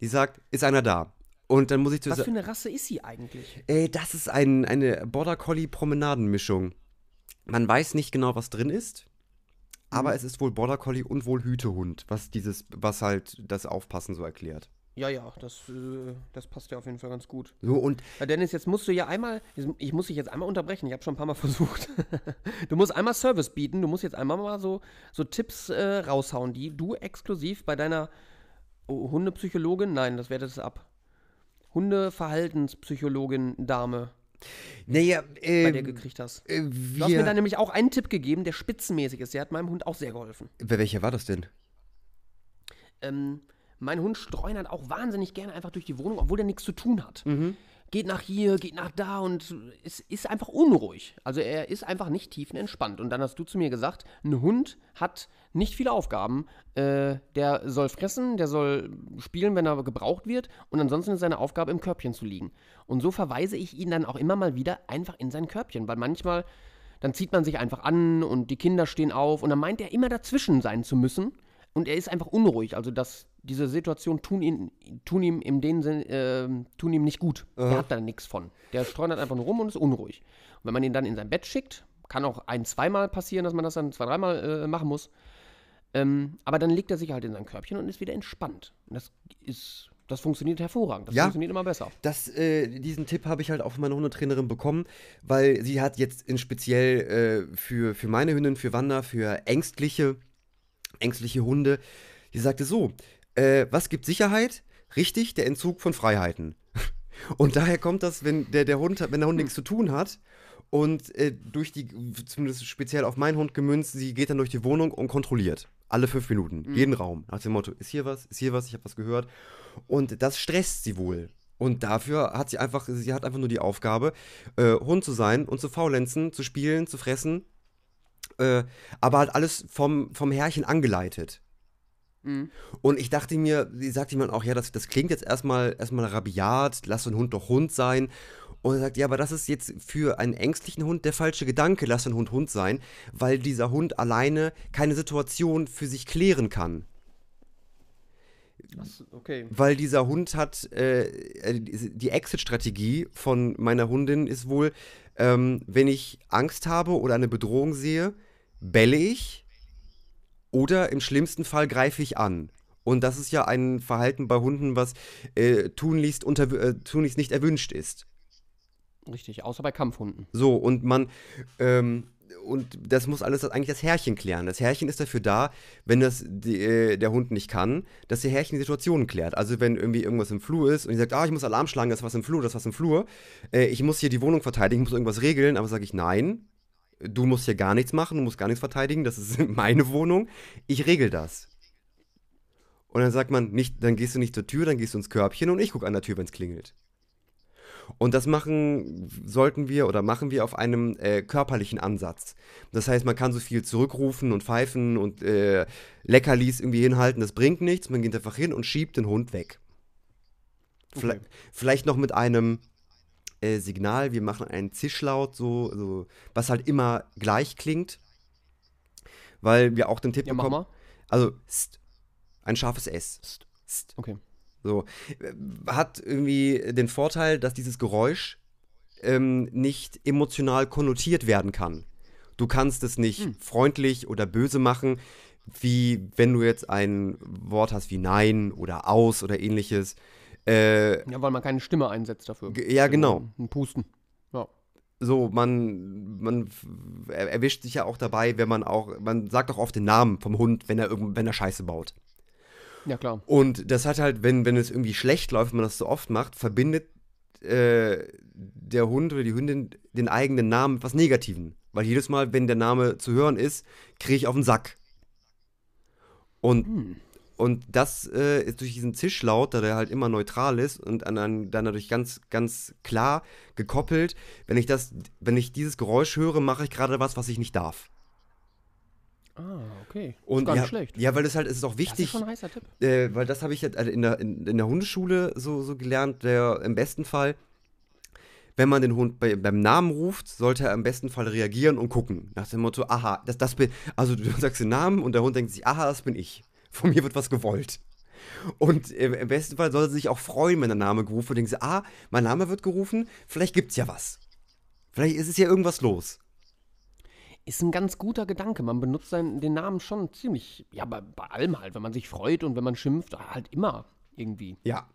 Die sagt, ist einer da. Und dann muss ich zu Was für eine Rasse ist sie eigentlich? Ey, das ist ein, eine Border Collie Promenadenmischung. Man weiß nicht genau, was drin ist, aber es ist wohl Border Collie und wohl Hütehund, was dieses, was halt das Aufpassen so erklärt. Ja, ja, das, äh, das passt ja auf jeden Fall ganz gut. So und Ja, Dennis, jetzt musst du ja einmal, ich muss dich jetzt einmal unterbrechen, ich habe schon ein paar Mal versucht. du musst einmal Service bieten, du musst jetzt einmal mal so, so Tipps äh, raushauen, die du exklusiv bei deiner oh, Hundepsychologin, nein, das wertet es ab. Hundeverhaltenspsychologin Dame naja, bei äh, dir gekriegt hast. äh, Du hast mir dann nämlich auch einen Tipp gegeben, der spitzenmäßig ist. Der hat meinem Hund auch sehr geholfen. Wer- welcher war das denn? Ähm, mein Hund streunert auch wahnsinnig gerne einfach durch die Wohnung, obwohl er nichts zu tun hat. Geht nach hier, geht nach da und es ist einfach unruhig. Also er ist einfach nicht tiefenentspannt. Und dann hast du zu mir gesagt, ein Hund hat nicht viele Aufgaben. Äh, der soll fressen, der soll spielen, wenn er gebraucht wird. Und ansonsten ist seine Aufgabe, im Körbchen zu liegen. Und so verweise ich ihn dann auch immer mal wieder einfach in sein Körbchen. Weil manchmal, dann zieht man sich einfach an und die Kinder stehen auf. Und dann meint er immer dazwischen sein zu müssen. Und er ist einfach unruhig. Also das, diese Situation tun, ihn, tun ihm in dem Sinn, äh, tun ihm nicht gut. Er hat da nichts von. Der streunert einfach nur rum und ist unruhig. Und wenn man ihn dann in sein Bett schickt, kann auch ein, zweimal passieren, dass man das dann zwei, dreimal äh, machen muss. Ähm, aber dann legt er sich halt in sein Körbchen und ist wieder entspannt. Und das ist, das funktioniert hervorragend. Das Ja. funktioniert immer besser. Das, äh, diesen Tipp habe ich halt auch von meiner Hundetrainerin bekommen, weil sie hat jetzt in speziell äh, für, für meine Hündin, für Wanda, für ängstliche, ängstliche Hunde, die sagte so, äh, was gibt Sicherheit? Richtig, der Entzug von Freiheiten. Und daher kommt das, wenn der, der Hund, wenn der Hund nichts zu tun hat und äh, durch die, zumindest speziell auf meinen Hund gemünzt, sie geht dann durch die Wohnung und kontrolliert. Alle fünf Minuten, jeden Raum. Nach dem Motto, ist hier was, ist hier was, ich habe was gehört. Und das stresst sie wohl. Und dafür hat sie einfach, sie hat einfach nur die Aufgabe, äh, Hund zu sein und zu faulenzen, zu spielen, zu fressen. Äh, aber halt alles vom, vom Herrchen angeleitet. Und ich dachte mir, sie sagte jemand auch, ja, das, das klingt jetzt erstmal, erstmal rabiat, lass so ein Hund doch Hund sein. Und er sagt, ja, aber das ist jetzt für einen ängstlichen Hund der falsche Gedanke, lass ein Hund Hund sein, weil dieser Hund alleine keine Situation für sich klären kann. Okay. Weil dieser Hund hat, äh, die Exit-Strategie von meiner Hundin ist wohl, ähm, wenn ich Angst habe oder eine Bedrohung sehe, belle ich oder im schlimmsten Fall greife ich an. Und das ist ja ein Verhalten bei Hunden, was äh, tunlichst, unter, äh, tunlichst nicht erwünscht ist. Richtig, außer bei Kampfhunden. So, und man, ähm, und das muss alles eigentlich das Herrchen klären. Das Herrchen ist dafür da, wenn das die, äh, der Hund nicht kann, dass der Herrchen die Situation klärt. Also wenn irgendwie irgendwas im Flur ist und ich sage, ah, ich muss Alarm schlagen, das ist was im Flur, das ist was im Flur. Äh, ich muss hier die Wohnung verteidigen, ich muss irgendwas regeln, aber sage ich, nein, du musst hier gar nichts machen, du musst gar nichts verteidigen, das ist meine Wohnung, ich regel das. Und dann sagt man, nicht, dann gehst du nicht zur Tür, dann gehst du ins Körbchen und ich gucke an der Tür, wenn es klingelt. Und das machen sollten wir oder machen wir auf einem äh, körperlichen Ansatz. Das heißt, man kann so viel zurückrufen und pfeifen und äh, Leckerlis irgendwie hinhalten, das bringt nichts. Man geht einfach hin und schiebt den Hund weg. Okay. Vielleicht noch mit einem äh, Signal, wir machen einen Zischlaut, so, so, was halt immer gleich klingt. Weil wir auch den Tipp Ja, bekommen. Also, st, ein scharfes S. St. St. Okay. So. Hat irgendwie den Vorteil, dass dieses Geräusch ähm, nicht emotional konnotiert werden kann. Du kannst es nicht Hm. freundlich oder böse machen, wie wenn du jetzt ein Wort hast wie Nein oder Aus oder ähnliches. Äh, Ja, weil man keine Stimme einsetzt dafür. Ja, Nur genau. Ein Pusten. Ja. so, man, man er- erwischt sich ja auch dabei, wenn man auch, man sagt auch oft den Namen vom Hund, wenn er irgend, wenn er Scheiße baut. Ja, klar. Und das hat halt, wenn, wenn es irgendwie schlecht läuft, wenn man das so oft macht, verbindet äh, der Hund oder die Hündin den eigenen Namen mit was Negativen. Weil jedes Mal, wenn der Name zu hören ist, kriege ich auf den Sack. Und, Hm. und das äh, ist durch diesen Zischlaut, da der halt immer neutral ist und an, an, dann dadurch ganz, ganz klar gekoppelt, wenn ich das, wenn ich dieses Geräusch höre, mache ich gerade was, was ich nicht darf. Ah, okay. Und ist gar ja, nicht schlecht. Ja, weil es halt, es ist auch das wichtig. ist schon ein heißer Tipp. äh, weil das habe ich also in der, in, in der Hundeschule so, so gelernt, der im besten Fall, wenn man den Hund bei, beim Namen ruft, sollte er im besten Fall reagieren und gucken. Nach dem Motto, aha, das, das bin, also du sagst den Namen und der Hund denkt sich, aha, das bin ich. Von mir wird was gewollt. Und äh, im besten Fall soll er sich auch freuen, wenn der Name gerufen wird. Denken sie, ah, mein Name wird gerufen, vielleicht gibt's ja was. Vielleicht ist es ja irgendwas los. Ist ein ganz guter Gedanke. Man benutzt seinen, den Namen schon ziemlich, ja, bei, bei allem halt. Wenn man sich freut und wenn man schimpft, halt immer irgendwie. Ja.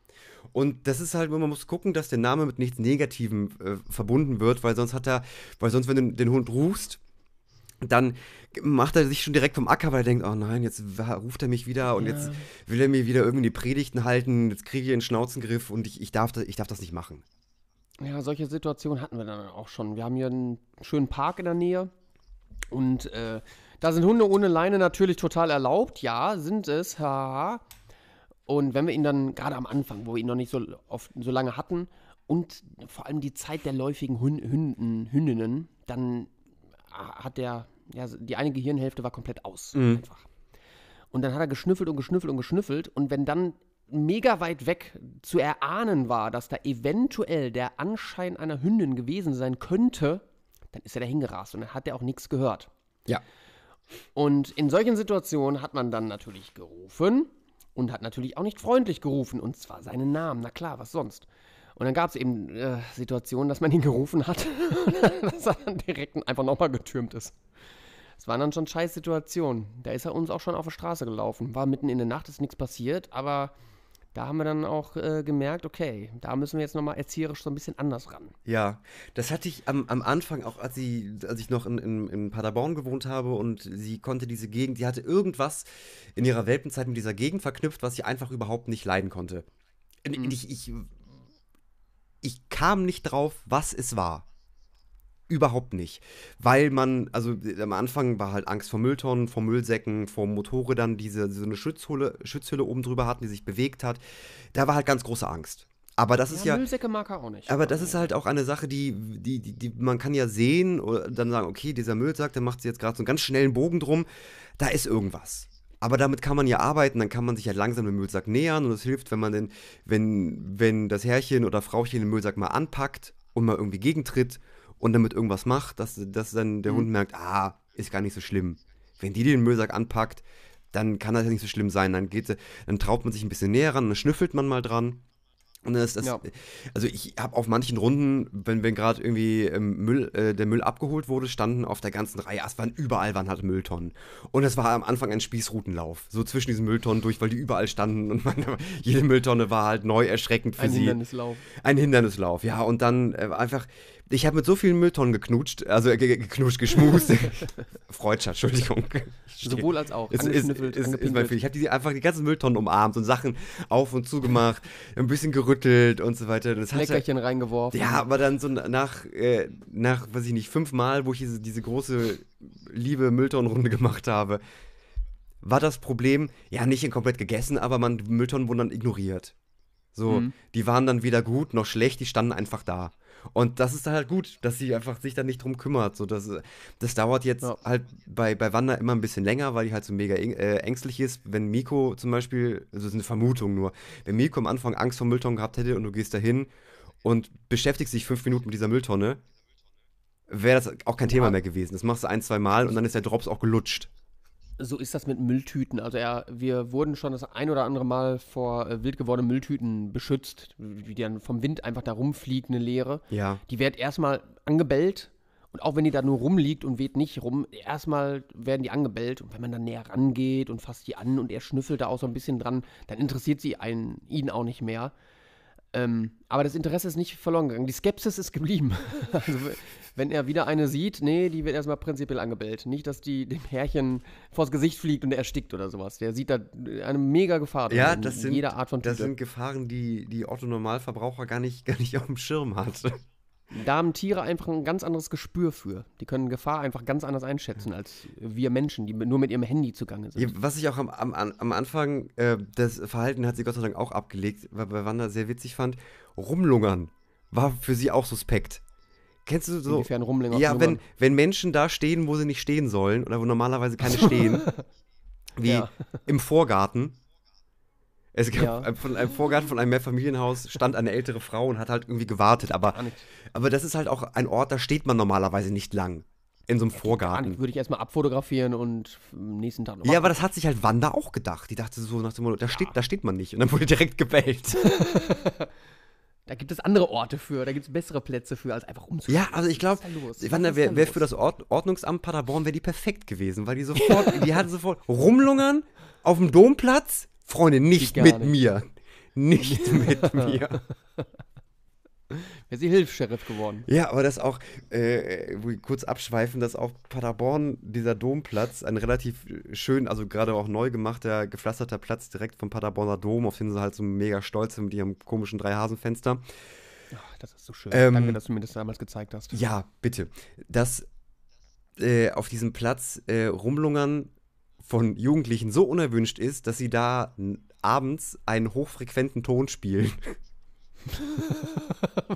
Und das ist halt, man muss gucken, dass der Name mit nichts Negativem äh, verbunden wird, weil sonst hat er, weil sonst, wenn du den Hund rufst, dann macht er sich schon direkt vom Acker, weil er denkt, oh nein, jetzt ruft er mich wieder und Ja. jetzt will er mir wieder irgendwie die Predigten halten, jetzt kriege ich einen Schnauzengriff und ich, ich, darf, das, ich darf das nicht machen. Ja, solche Situationen hatten wir dann auch schon. Wir haben hier einen schönen Park in der Nähe und äh, da sind Hunde ohne Leine natürlich total erlaubt. Ja, sind es. Haha. Und wenn wir ihn dann, gerade am Anfang, wo wir ihn noch nicht so oft so lange hatten und vor allem die Zeit der läufigen Hün Hünden, Hündinnen, dann hat der, ja, die eine Gehirnhälfte war komplett aus. Einfach. Und dann hat er geschnüffelt und geschnüffelt und geschnüffelt. Und wenn dann mega weit weg zu erahnen war, dass da eventuell der Anschein einer Hündin gewesen sein könnte, dann ist er da hingerast und dann hat er auch nichts gehört. Ja. Und in solchen Situationen hat man dann natürlich gerufen und hat natürlich auch nicht freundlich gerufen, und zwar seinen Namen. Na klar, was sonst? Und dann gab es eben äh, Situationen, dass man ihn gerufen hat, dass er dann direkt einfach nochmal getürmt ist. Das waren dann schon scheiß Situationen. Da ist er uns auch schon auf der Straße gelaufen. War mitten in der Nacht, ist nichts passiert, aber da haben wir dann auch äh, gemerkt, okay, da müssen wir jetzt nochmal erzieherisch so ein bisschen anders ran. Ja, das hatte ich am, am Anfang, auch als, sie, als ich noch in, in, in Paderborn gewohnt habe und sie konnte diese Gegend, die hatte irgendwas in ihrer Welpenzeit mit dieser Gegend verknüpft, was sie einfach überhaupt nicht leiden konnte. Und Ich, ich, ich kam nicht drauf, was es war. Überhaupt nicht. Weil man, also äh, am Anfang war halt Angst vor Mülltonnen, vor Müllsäcken, vor Motorrädern, diese so eine Schutzhülle, Schutzhülle oben drüber hatten, die sich bewegt hat. Da war halt ganz große Angst. Aber das ist ja. Müllsäcke mag er auch nicht. Aber das ist halt auch eine Sache, die, die, die, die man kann ja sehen oder dann sagen, okay, dieser Müllsack, der macht sich jetzt gerade so einen ganz schnellen Bogen drum, da ist irgendwas. Aber damit kann man ja arbeiten, dann kann man sich halt langsam dem Müllsack nähern und es hilft, wenn man den, wenn, wenn das Herrchen oder Frauchen den Müllsack mal anpackt und mal irgendwie gegentritt und damit irgendwas macht, dass, dass dann der Hund merkt, ah, ist gar nicht so schlimm. Wenn die den Müllsack anpackt, dann kann das ja nicht so schlimm sein. Dann geht, dann traut man sich ein bisschen näher ran, dann schnüffelt man mal dran. Und dann ist das, Ja. also ich habe auf manchen Runden, wenn, wenn gerade irgendwie ähm, Müll, äh, der Müll abgeholt wurde, standen auf der ganzen Reihe, es waren überall waren halt Mülltonnen. Und es war am Anfang ein Spießrutenlauf, so zwischen diesen Mülltonnen durch, weil die überall standen und man, jede Mülltonne war halt neu erschreckend für ein sie. Hindernislauf. Ein Hindernislauf, ja. Und dann äh, einfach, Ich habe mit so vielen Mülltonnen geknutscht, also äh, ge- geknutscht, geschmust. Freudscher, Entschuldigung. Sowohl als auch. Ist, ist, ist, ist. Ich habe die einfach die ganzen Mülltonnen umarmt und Sachen auf und zu gemacht, ein bisschen gerüttelt und so weiter. Das hatte, Leckerchen reingeworfen. ja, aber dann so nach, äh, nach, weiß ich nicht, fünf Mal, wo ich diese, diese große, liebe Mülltonnenrunde gemacht habe, war das Problem, ja, nicht komplett gegessen, aber man, Mülltonnen wurden dann ignoriert. So, Mhm. die waren dann weder gut noch schlecht, die standen einfach da. Und das ist dann halt gut, dass sie einfach sich dann nicht drum kümmert. So, das, das dauert jetzt Ja. halt bei, bei Wanda immer ein bisschen länger, weil die halt so mega äh, ängstlich ist. Wenn Miko zum Beispiel, also das ist eine Vermutung nur, wenn Miko am Anfang Angst vor Mülltonnen gehabt hätte und du gehst dahin und beschäftigst dich fünf Minuten mit dieser Mülltonne, wäre das auch kein Thema mehr gewesen. Das machst du ein, zwei Mal und dann ist der Drops auch gelutscht. So ist das mit Mülltüten. Also er, wir wurden schon das ein oder andere Mal vor äh, wild gewordenen Mülltüten beschützt, wie die dann vom Wind einfach da rumfliegt, eine Leere. Ja. Die wird erstmal angebellt und auch wenn die da nur rumliegt und weht nicht rum, erstmal werden die angebellt und wenn man dann näher rangeht und fasst die an und er schnüffelt da auch so ein bisschen dran, dann interessiert sie einen, ihn auch nicht mehr. Ähm, aber das Interesse ist nicht verloren gegangen. Die Skepsis ist geblieben. also, wenn er wieder eine sieht, nee, die wird erstmal prinzipiell angebellt. Nicht, dass die dem Herrchen vors Gesicht fliegt und er erstickt oder sowas. Der sieht da eine mega Gefahr drin Ja, das sind, jeder Art von das Tüte. sind Gefahren, die die Otto-Normalverbraucher gar nicht, gar nicht auf dem Schirm hat. Da haben Tiere einfach ein ganz anderes Gespür für. Die können Gefahr einfach ganz anders einschätzen als wir Menschen, die nur mit ihrem Handy zugange sind. Ja, was ich auch am, am, am Anfang, äh, das Verhalten hat sie Gott sei Dank auch abgelegt, weil bei Wanda sehr witzig fand, rumlungern war für sie auch suspekt. Kennst du so? Inwiefern Rumlinger Ja, wenn, wenn Menschen da stehen, wo sie nicht stehen sollen oder wo normalerweise keine stehen, wie Ja. im Vorgarten. Es gab Ja. von einem Vorgarten von einem Mehrfamilienhaus stand eine ältere Frau und hat halt irgendwie gewartet, aber, aber das ist halt auch ein Ort, da steht man normalerweise nicht lang. In so einem Gar Vorgarten. Würde ich erstmal abfotografieren und am nächsten Tag noch Ja, aber das hat sich halt Wanda auch gedacht. Die dachte so nach dem Motto, da, steht, da steht man nicht. Und dann wurde direkt gebellt. Da gibt es andere Orte für, da gibt es bessere Plätze für, als einfach umzuschauen. ja, also ich glaube, Wanda wäre wär für das Ord Ordnungsamt Paderborn wäre die perfekt gewesen, weil die sofort, die hatte sofort rumlungern auf dem Domplatz. Freunde, nicht mit nicht. mir. Nicht mit mir. Wäre sie Hilfs-Sheriff geworden. Ja, aber das auch, äh, wir kurz abschweifen, dass auch Paderborn, dieser Domplatz, ein relativ schön, also gerade auch neu gemachter, gepflasterter Platz direkt vom Paderborner Dom, auf den sie halt so mega stolz sind mit ihrem komischen Dreihasenfenster. Ach, das ist so schön. Ähm, Danke, dass du mir das damals gezeigt hast. Ja, bitte. Dass äh, auf diesem Platz äh, Rumlungern von Jugendlichen so unerwünscht ist, dass sie da abends einen hochfrequenten Ton spielen.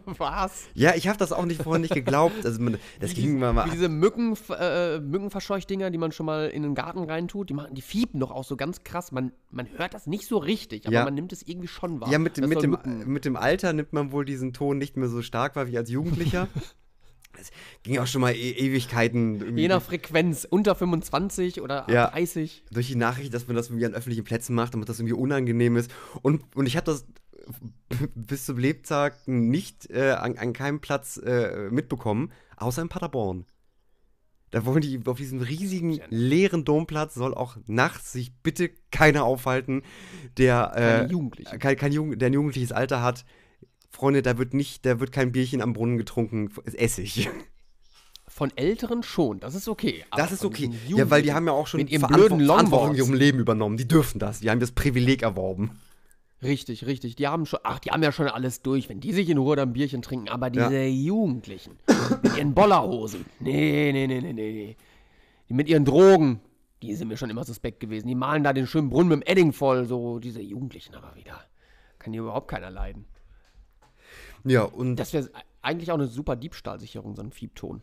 Was? Ja, ich habe das auch nicht vorher nicht geglaubt. Also man, das ging mal, Wie mal diese Mücken, äh, Mückenverscheuchdinger, die man schon mal in den Garten reintut, die, machen, die fiepen doch auch so ganz krass. Man, man hört das nicht so richtig, aber Ja. man nimmt es irgendwie schon wahr. Ja, mit, mit, dem, mit dem Alter nimmt man wohl diesen Ton nicht mehr so stark wahr wie als Jugendlicher. Es ging auch schon mal e Ewigkeiten irgendwie Je nach Frequenz, unter 25 oder Ja. 30. durch die Nachricht, dass man das irgendwie an öffentlichen Plätzen macht, damit das irgendwie unangenehm ist. Und, und ich habe das bis zum Lebtag nicht äh, an, an keinem Platz äh, mitbekommen, außer in Paderborn. Da wollen die auf diesem riesigen leeren Domplatz soll auch nachts sich bitte keiner aufhalten, der Keine äh, Jugendlichen. kein, kein Jugend, der ein jugendliches Alter hat. Freunde, da wird nicht, da wird kein Bierchen am Brunnen getrunken, ist Essig. Von Älteren schon, das ist okay. Das ist okay. Ja, weil die haben ja auch schon mit ihren Verantwo- blöden Verantwortung ihrem Leben übernommen. Die dürfen das. Die haben das Privileg erworben. Richtig, richtig. Die haben schon, ach, die haben ja schon alles durch, wenn die sich in Ruhe dann ein Bierchen trinken. Aber diese Jugendlichen mit ihren Bollerhosen, nee, nee, nee, nee, nee. Die mit ihren Drogen, die sind mir schon immer suspekt gewesen. Die malen da den schönen Brunnen mit dem Edding voll, so diese Jugendlichen aber wieder. Kann hier überhaupt keiner leiden. Ja, und Das wäre eigentlich auch eine super Diebstahlsicherung, so ein Fiebton.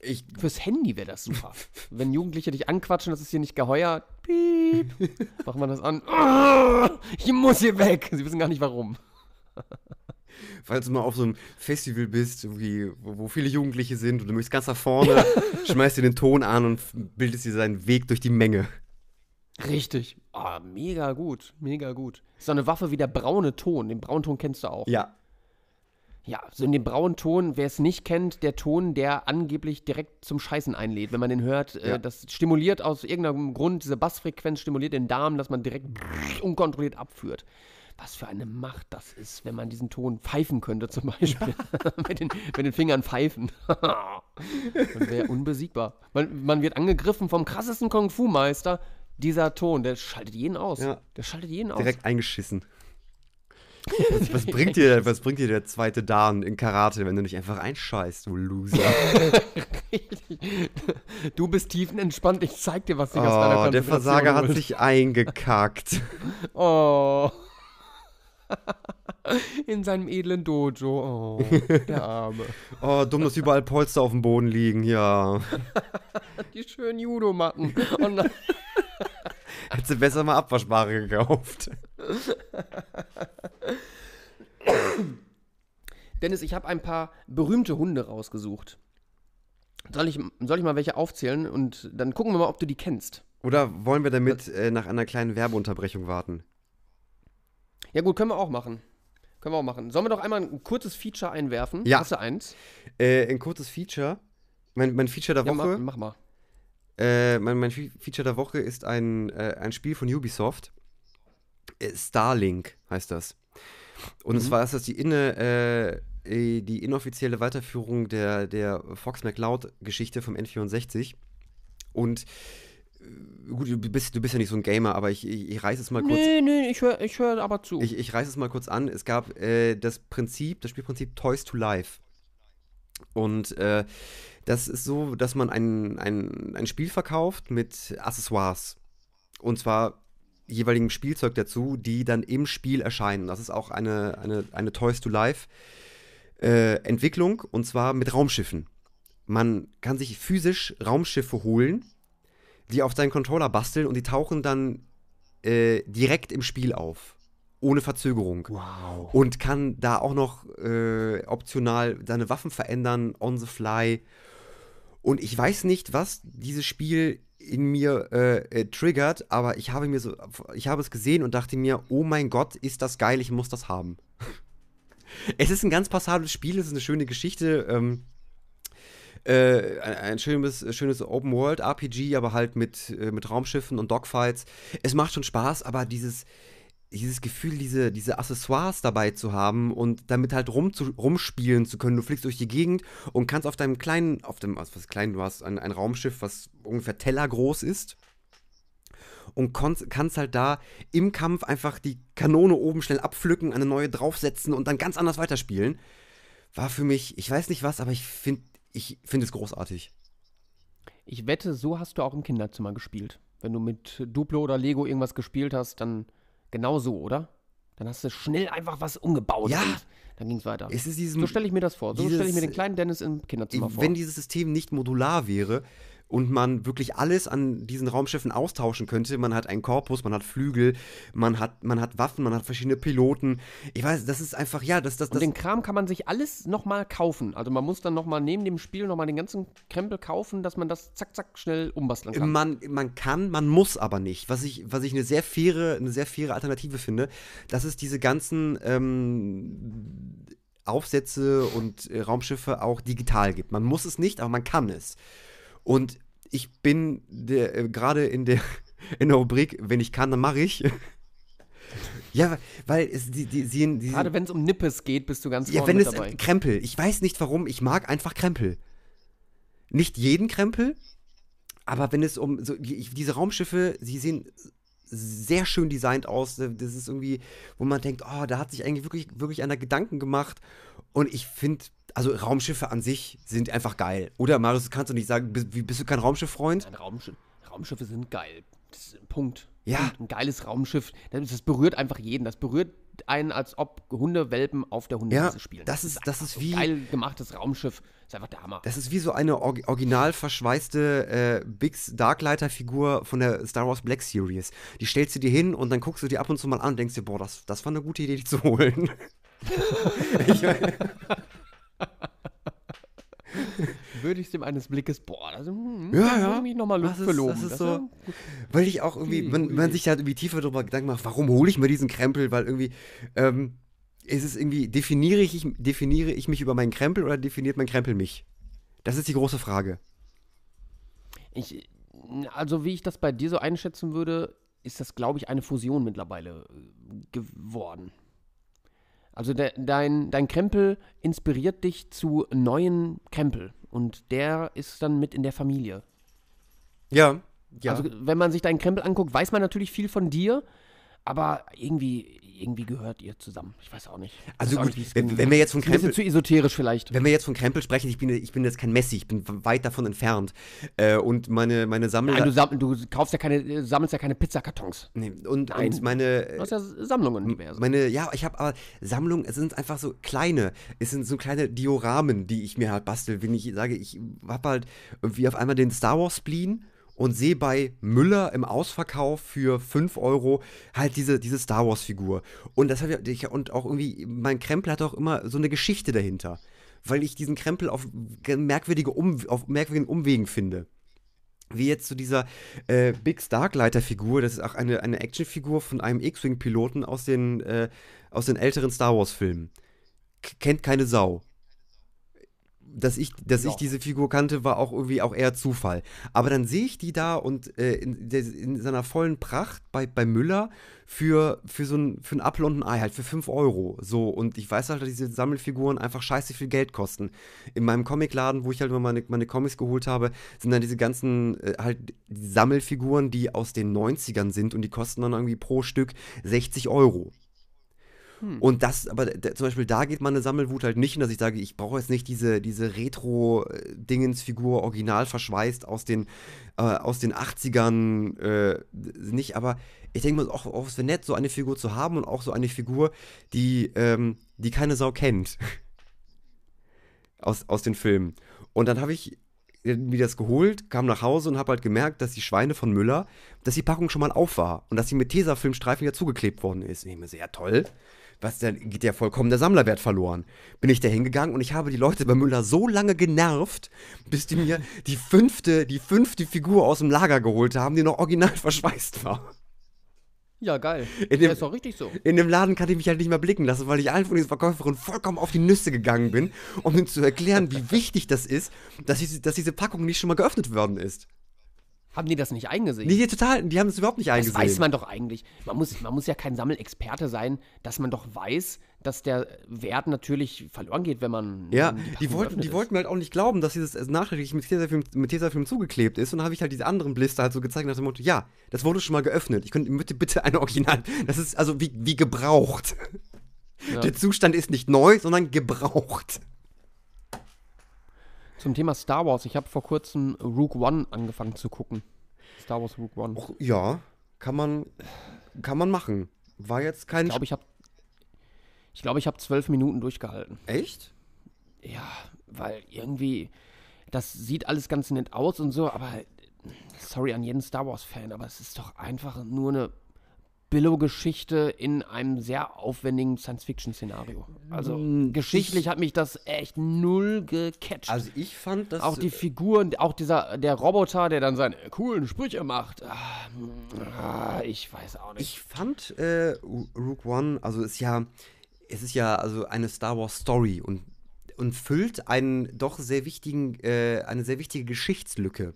ich, Fürs Handy wäre das super. Wenn Jugendliche dich anquatschen, das ist hier nicht geheuer. Piep. Machen wir das an. Ich muss hier weg. Sie wissen gar nicht warum. falls du mal auf so einem Festival bist, wo, viele Jugendliche sind und du möchtest ganz nach vorne, schmeißt dir den Ton an und bildest dir seinen Weg durch die Menge. Richtig. Ah, mega gut. Mega gut. Ist so eine Waffe wie der braune Ton. Den braunen Ton kennst du auch. Ja. Ja, so in dem braunen Ton, wer es nicht kennt, der Ton, der angeblich direkt zum Scheißen einlädt. Wenn man den hört, Ja. äh, das stimuliert aus irgendeinem Grund, diese Bassfrequenz stimuliert den Darm, dass man direkt unkontrolliert abführt. was für eine Macht das ist, wenn man diesen Ton pfeifen könnte, zum Beispiel. mit, den, mit den Fingern pfeifen. man wäre unbesiegbar. Man, man wird angegriffen vom krassesten Kung-Fu-Meister. Dieser Ton, der schaltet jeden aus. Ja. Der schaltet jeden aus. Direkt eingeschissen. Was, was, bringt dir, was bringt dir der zweite Dan in Karate, wenn du nicht einfach einscheißt, du Loser? du bist tiefenentspannt, ich zeig dir, was ich aus deiner Oh, der Konzentration Versager hat sich eingekackt. Oh. In seinem edlen Dojo. Oh, der Arme. Oh, dumm, dass überall Polster auf dem Boden liegen, ja. Die schönen Judomatten. Oh nein. Hättest du besser mal Abwaschbare gekauft. Dennis, ich habe ein paar berühmte Hunde rausgesucht. Soll ich, soll ich mal welche aufzählen und dann gucken wir mal, ob du die kennst. Oder wollen wir damit äh, nach einer kleinen Werbeunterbrechung warten? Ja gut, können wir auch machen. Können wir auch machen. Sollen wir doch einmal ein kurzes Feature einwerfen? Ja. Hast du eins? Äh, ein kurzes Feature. Mein, mein Feature der Ja, Woche. mach mal. Äh, mein, mein Fe- Feature der Woche ist ein, äh, ein Spiel von Ubisoft. Äh, Starlink heißt das. Und Mhm. zwar ist das die, inne, äh, äh, die inoffizielle Weiterführung der, der Fox McCloud-Geschichte vom N64. Und äh, gut, du bist, du bist ja nicht so ein Gamer, aber ich, ich, ich reiße es mal kurz. Nee, nee, ich höre ich hör aber zu. Ich, ich reiße es mal kurz an. Es gab das Prinzip, das Spielprinzip Toys to Life. Und das ist so, dass man ein, ein, ein Spiel verkauft mit Accessoires. Und zwar jeweiligem Spielzeug dazu, die dann im Spiel erscheinen. Das ist auch eine, eine, eine Toys to Life äh, Entwicklung und zwar mit Raumschiffen. Man kann sich physisch Raumschiffe holen, die auf seinen Controller basteln und die tauchen dann äh, direkt im Spiel auf. Ohne Verzögerung. wow. Und kann da auch noch äh, optional seine Waffen verändern, on the fly. Und ich weiß nicht, was dieses Spiel in mir äh, äh, triggert, aber ich habe mir so, ich habe es gesehen und dachte mir, oh mein Gott, ist das geil, ich muss das haben. es ist ein ganz passables Spiel, es ist eine schöne Geschichte. Ähm, äh, ein, schönes, schönes Open-World-RPG, aber halt mit, äh, mit Raumschiffen und Dogfights. Es macht schon Spaß, aber dieses, dieses Gefühl, diese, diese Accessoires dabei zu haben und damit halt rum zu, rumspielen zu können. Du fliegst durch die Gegend und kannst auf deinem kleinen, auf dem, was klein, du hast ein, ein Raumschiff, was ungefähr tellergroß ist. Und kannst halt da im Kampf einfach die Kanone oben schnell abpflücken, eine neue draufsetzen und dann ganz anders weiterspielen. War für mich, ich weiß nicht was, aber ich finde ich find es großartig. Ich wette, so hast du auch im Kinderzimmer gespielt. Wenn du mit Duplo oder Lego irgendwas gespielt hast, dann genau so, oder? Dann hast du schnell einfach was umgebaut. Ja. und dann ging es weiter. Es ist diesem, So stelle ich mir das vor. So stelle ich mir den kleinen Dennis im Kinderzimmer vor. wenn dieses System nicht modular wäre und man wirklich alles an diesen Raumschiffen austauschen könnte, man hat einen Korpus, man hat Flügel, man hat, man hat Waffen, man hat verschiedene Piloten. Ich weiß, das ist einfach, ja, das, das, und das. den Kram kann man sich alles nochmal kaufen. Also man muss dann nochmal neben dem Spiel nochmal den ganzen Krempel kaufen, dass man das zack, zack schnell umbasteln kann. Man, man kann, man muss aber nicht. Was ich, was ich eine sehr faire, eine sehr faire Alternative finde, dass es diese ganzen ähm, Aufsätze und äh, Raumschiffe auch digital gibt. Man muss es nicht, aber man kann es. Und ich bin äh, gerade in der, in der Rubrik, wenn ich kann, dann mache ich. ja, weil es, die, die, die, die, Gerade wenn es um Nippes geht, bist du ganz ja, wenn es dabei. Krempel. Ich weiß nicht warum, ich mag einfach Krempel. Nicht jeden Krempel, aber wenn es um so die, diese Raumschiffe, sie sehen sehr schön designt aus. Das ist irgendwie, wo man denkt, oh, da hat sich eigentlich wirklich, wirklich einer Gedanken gemacht. Und ich finde, also Raumschiffe an sich sind einfach geil. Oder Marius, das kannst du nicht sagen, bist, wie- bist du kein Raumschifffreund? Ein Raumschiff, Raumschiffe sind geil. Das ist ein Punkt. Ja. Ein geiles Raumschiff. Das, das berührt einfach jeden. Das berührt einen, als ob Hundewelpen auf der Hundewiese Ja, spielen. das ist, das ist so wie. geil gemachtes Raumschiff. ist einfach der Hammer. Das ist wie so eine or original verschweißte äh, Biggs Darklighter-Figur von der Star Wars Black Series. Die stellst du dir hin und dann guckst du dir ab und zu mal an und denkst dir, boah, das, das war eine gute Idee, die zu holen. ich mein, Würdigst dem eines Blickes, boah, das, hm, Ja, da ja. würde ich mich nochmal Das Luft ist- verloben. das ist Das so- ist weil ich auch irgendwie, wenn ui, man sich halt irgendwie tiefer darüber Gedanken macht, warum hole ich mir diesen Krempel, weil irgendwie, ähm, ist es irgendwie, definiere ich, definiere ich mich über meinen Krempel oder definiert mein Krempel mich? Das ist die große Frage. Ich, also wie ich das bei dir so einschätzen würde, ist das, glaube ich, eine Fusion mittlerweile äh, geworden. Also de, dein, dein Krempel inspiriert dich zu neuen Krempel und der ist dann mit in der Familie. Ja, ja. Also wenn man sich deinen Krempel anguckt, weiß man natürlich viel von dir, aber irgendwie, irgendwie gehört ihr zusammen. Ich weiß auch nicht. Ich Also auch gut, nicht, wenn- wenn wir jetzt von Ist ein bisschen Krempel- zu esoterisch vielleicht. Wenn wir jetzt von Krempel sprechen, ich bin, ich bin jetzt kein Messi, ich bin weit davon entfernt. Äh, und meine, meine Sammler. Nein, du, sam- du kaufst ja keine, äh, sammelst ja keine Pizzakartons. nee, und, Nein. und meine. Du hast ja Sammlungen diverse. Meine, ja, ich habe aber Sammlungen, es sind einfach so kleine, es sind so kleine Dioramen, die ich mir halt bastel, wenn ich sage, ich habe halt irgendwie auf einmal den Star Wars Spleen und sehe bei Müller im Ausverkauf für 5 Euro halt diese, diese Star Wars Figur. Und das habe ich, und auch irgendwie, mein Krempel hat auch immer so eine Geschichte dahinter, weil ich diesen Krempel auf merkwürdige um, auf merkwürdigen Umwegen finde wie jetzt zu dieser äh, Big Starklighter-Figur, das ist auch eine, eine Actionfigur von einem X-Wing-Piloten aus den, äh, aus den älteren Star Wars-Filmen. Kennt keine Sau. Dass ich, dass Ja. ich diese Figur kannte, war auch irgendwie auch eher Zufall. Aber dann sehe ich die da und äh, in, in seiner vollen Pracht bei, bei Müller für, für so ein, für ein Apfel und ein Ei, halt für 5 Euro. So, und ich weiß halt, dass diese Sammelfiguren einfach scheiße viel Geld kosten. In meinem Comicladen, wo ich halt immer meine, meine Comics geholt habe, sind dann diese ganzen äh, halt Sammelfiguren, die aus den 90ern sind und die kosten dann irgendwie pro Stück 60 Euro. Und das, aber zum Beispiel da geht meine Sammelwut halt nicht, in, dass ich sage, ich brauche jetzt nicht diese, diese Retro-Dingens-Figur original verschweißt aus den, äh, aus den 80ern, äh, nicht, aber ich denke mal, auch, auch es wäre nett, so eine Figur zu haben und auch so eine Figur, die, ähm, die keine Sau kennt. aus, aus den Filmen. Und dann habe ich mir das geholt, kam nach Hause und habe halt gemerkt, dass die Schweine von Müller, dass die Packung schon mal auf war und dass sie mit Tesafilmstreifen wieder zugeklebt worden ist. Und ich mir so, ja toll, was, dann geht ja vollkommen der Sammlerwert verloren. Bin ich da hingegangen und ich habe die Leute bei Müller so lange genervt, bis die mir die fünfte, die fünfte Figur aus dem Lager geholt haben, die noch original verschweißt war. Ja, geil. In dem- ja, ist doch richtig so. In dem Laden kann ich mich halt nicht mehr blicken lassen, weil ich allen von diesen Verkäuferinnen vollkommen auf die Nüsse gegangen bin, um ihnen zu erklären, wie wichtig das ist, dass, diese- dass diese Packung nicht schon mal geöffnet worden ist. Haben die das nicht eingesehen? Nee, die total, die haben es überhaupt nicht das eingesehen. weiß man doch eigentlich. Man muss, man muss ja kein Sammelexperte sein, dass man doch weiß, dass der Wert natürlich verloren geht, wenn man. Ja, die Packung wollten, die ist. wollten halt auch nicht glauben, dass dieses also nachträglich mit Tesafilm, mit Tesafilm zugeklebt ist. Und dann habe ich halt diese anderen Blister halt so gezeigt nach dem Motto, ja, das wurde schon mal geöffnet. Ich könnte bitte, bitte eine Original. Das ist also wie, wie gebraucht. Ja. Der Zustand ist nicht neu, sondern gebraucht. Zum Thema Star Wars. Ich habe vor kurzem Rogue One angefangen zu gucken. Star Wars Rogue One. Och, ja, kann man, kann man machen. War jetzt kein. Ich glaube, ich habe ich glaube, ich habe zwölf Minuten durchgehalten. Echt? Ja, weil irgendwie, das sieht alles ganz nett aus und so, aber sorry an jeden Star Wars-Fan, aber es ist doch einfach nur eine Billo-Geschichte in einem sehr aufwendigen Science-Fiction-Szenario. Also geschichtlich hat mich das echt null gecatcht. Also ich fand das. auch die Figuren, auch dieser, der Roboter, der dann seine coolen Sprüche macht. Ah, ah, ich weiß auch nicht. Ich fand äh, Rook One, also ist ja, es ist ja also eine Star Wars Story und, und füllt einen doch sehr wichtigen, äh, eine sehr wichtige Geschichtslücke.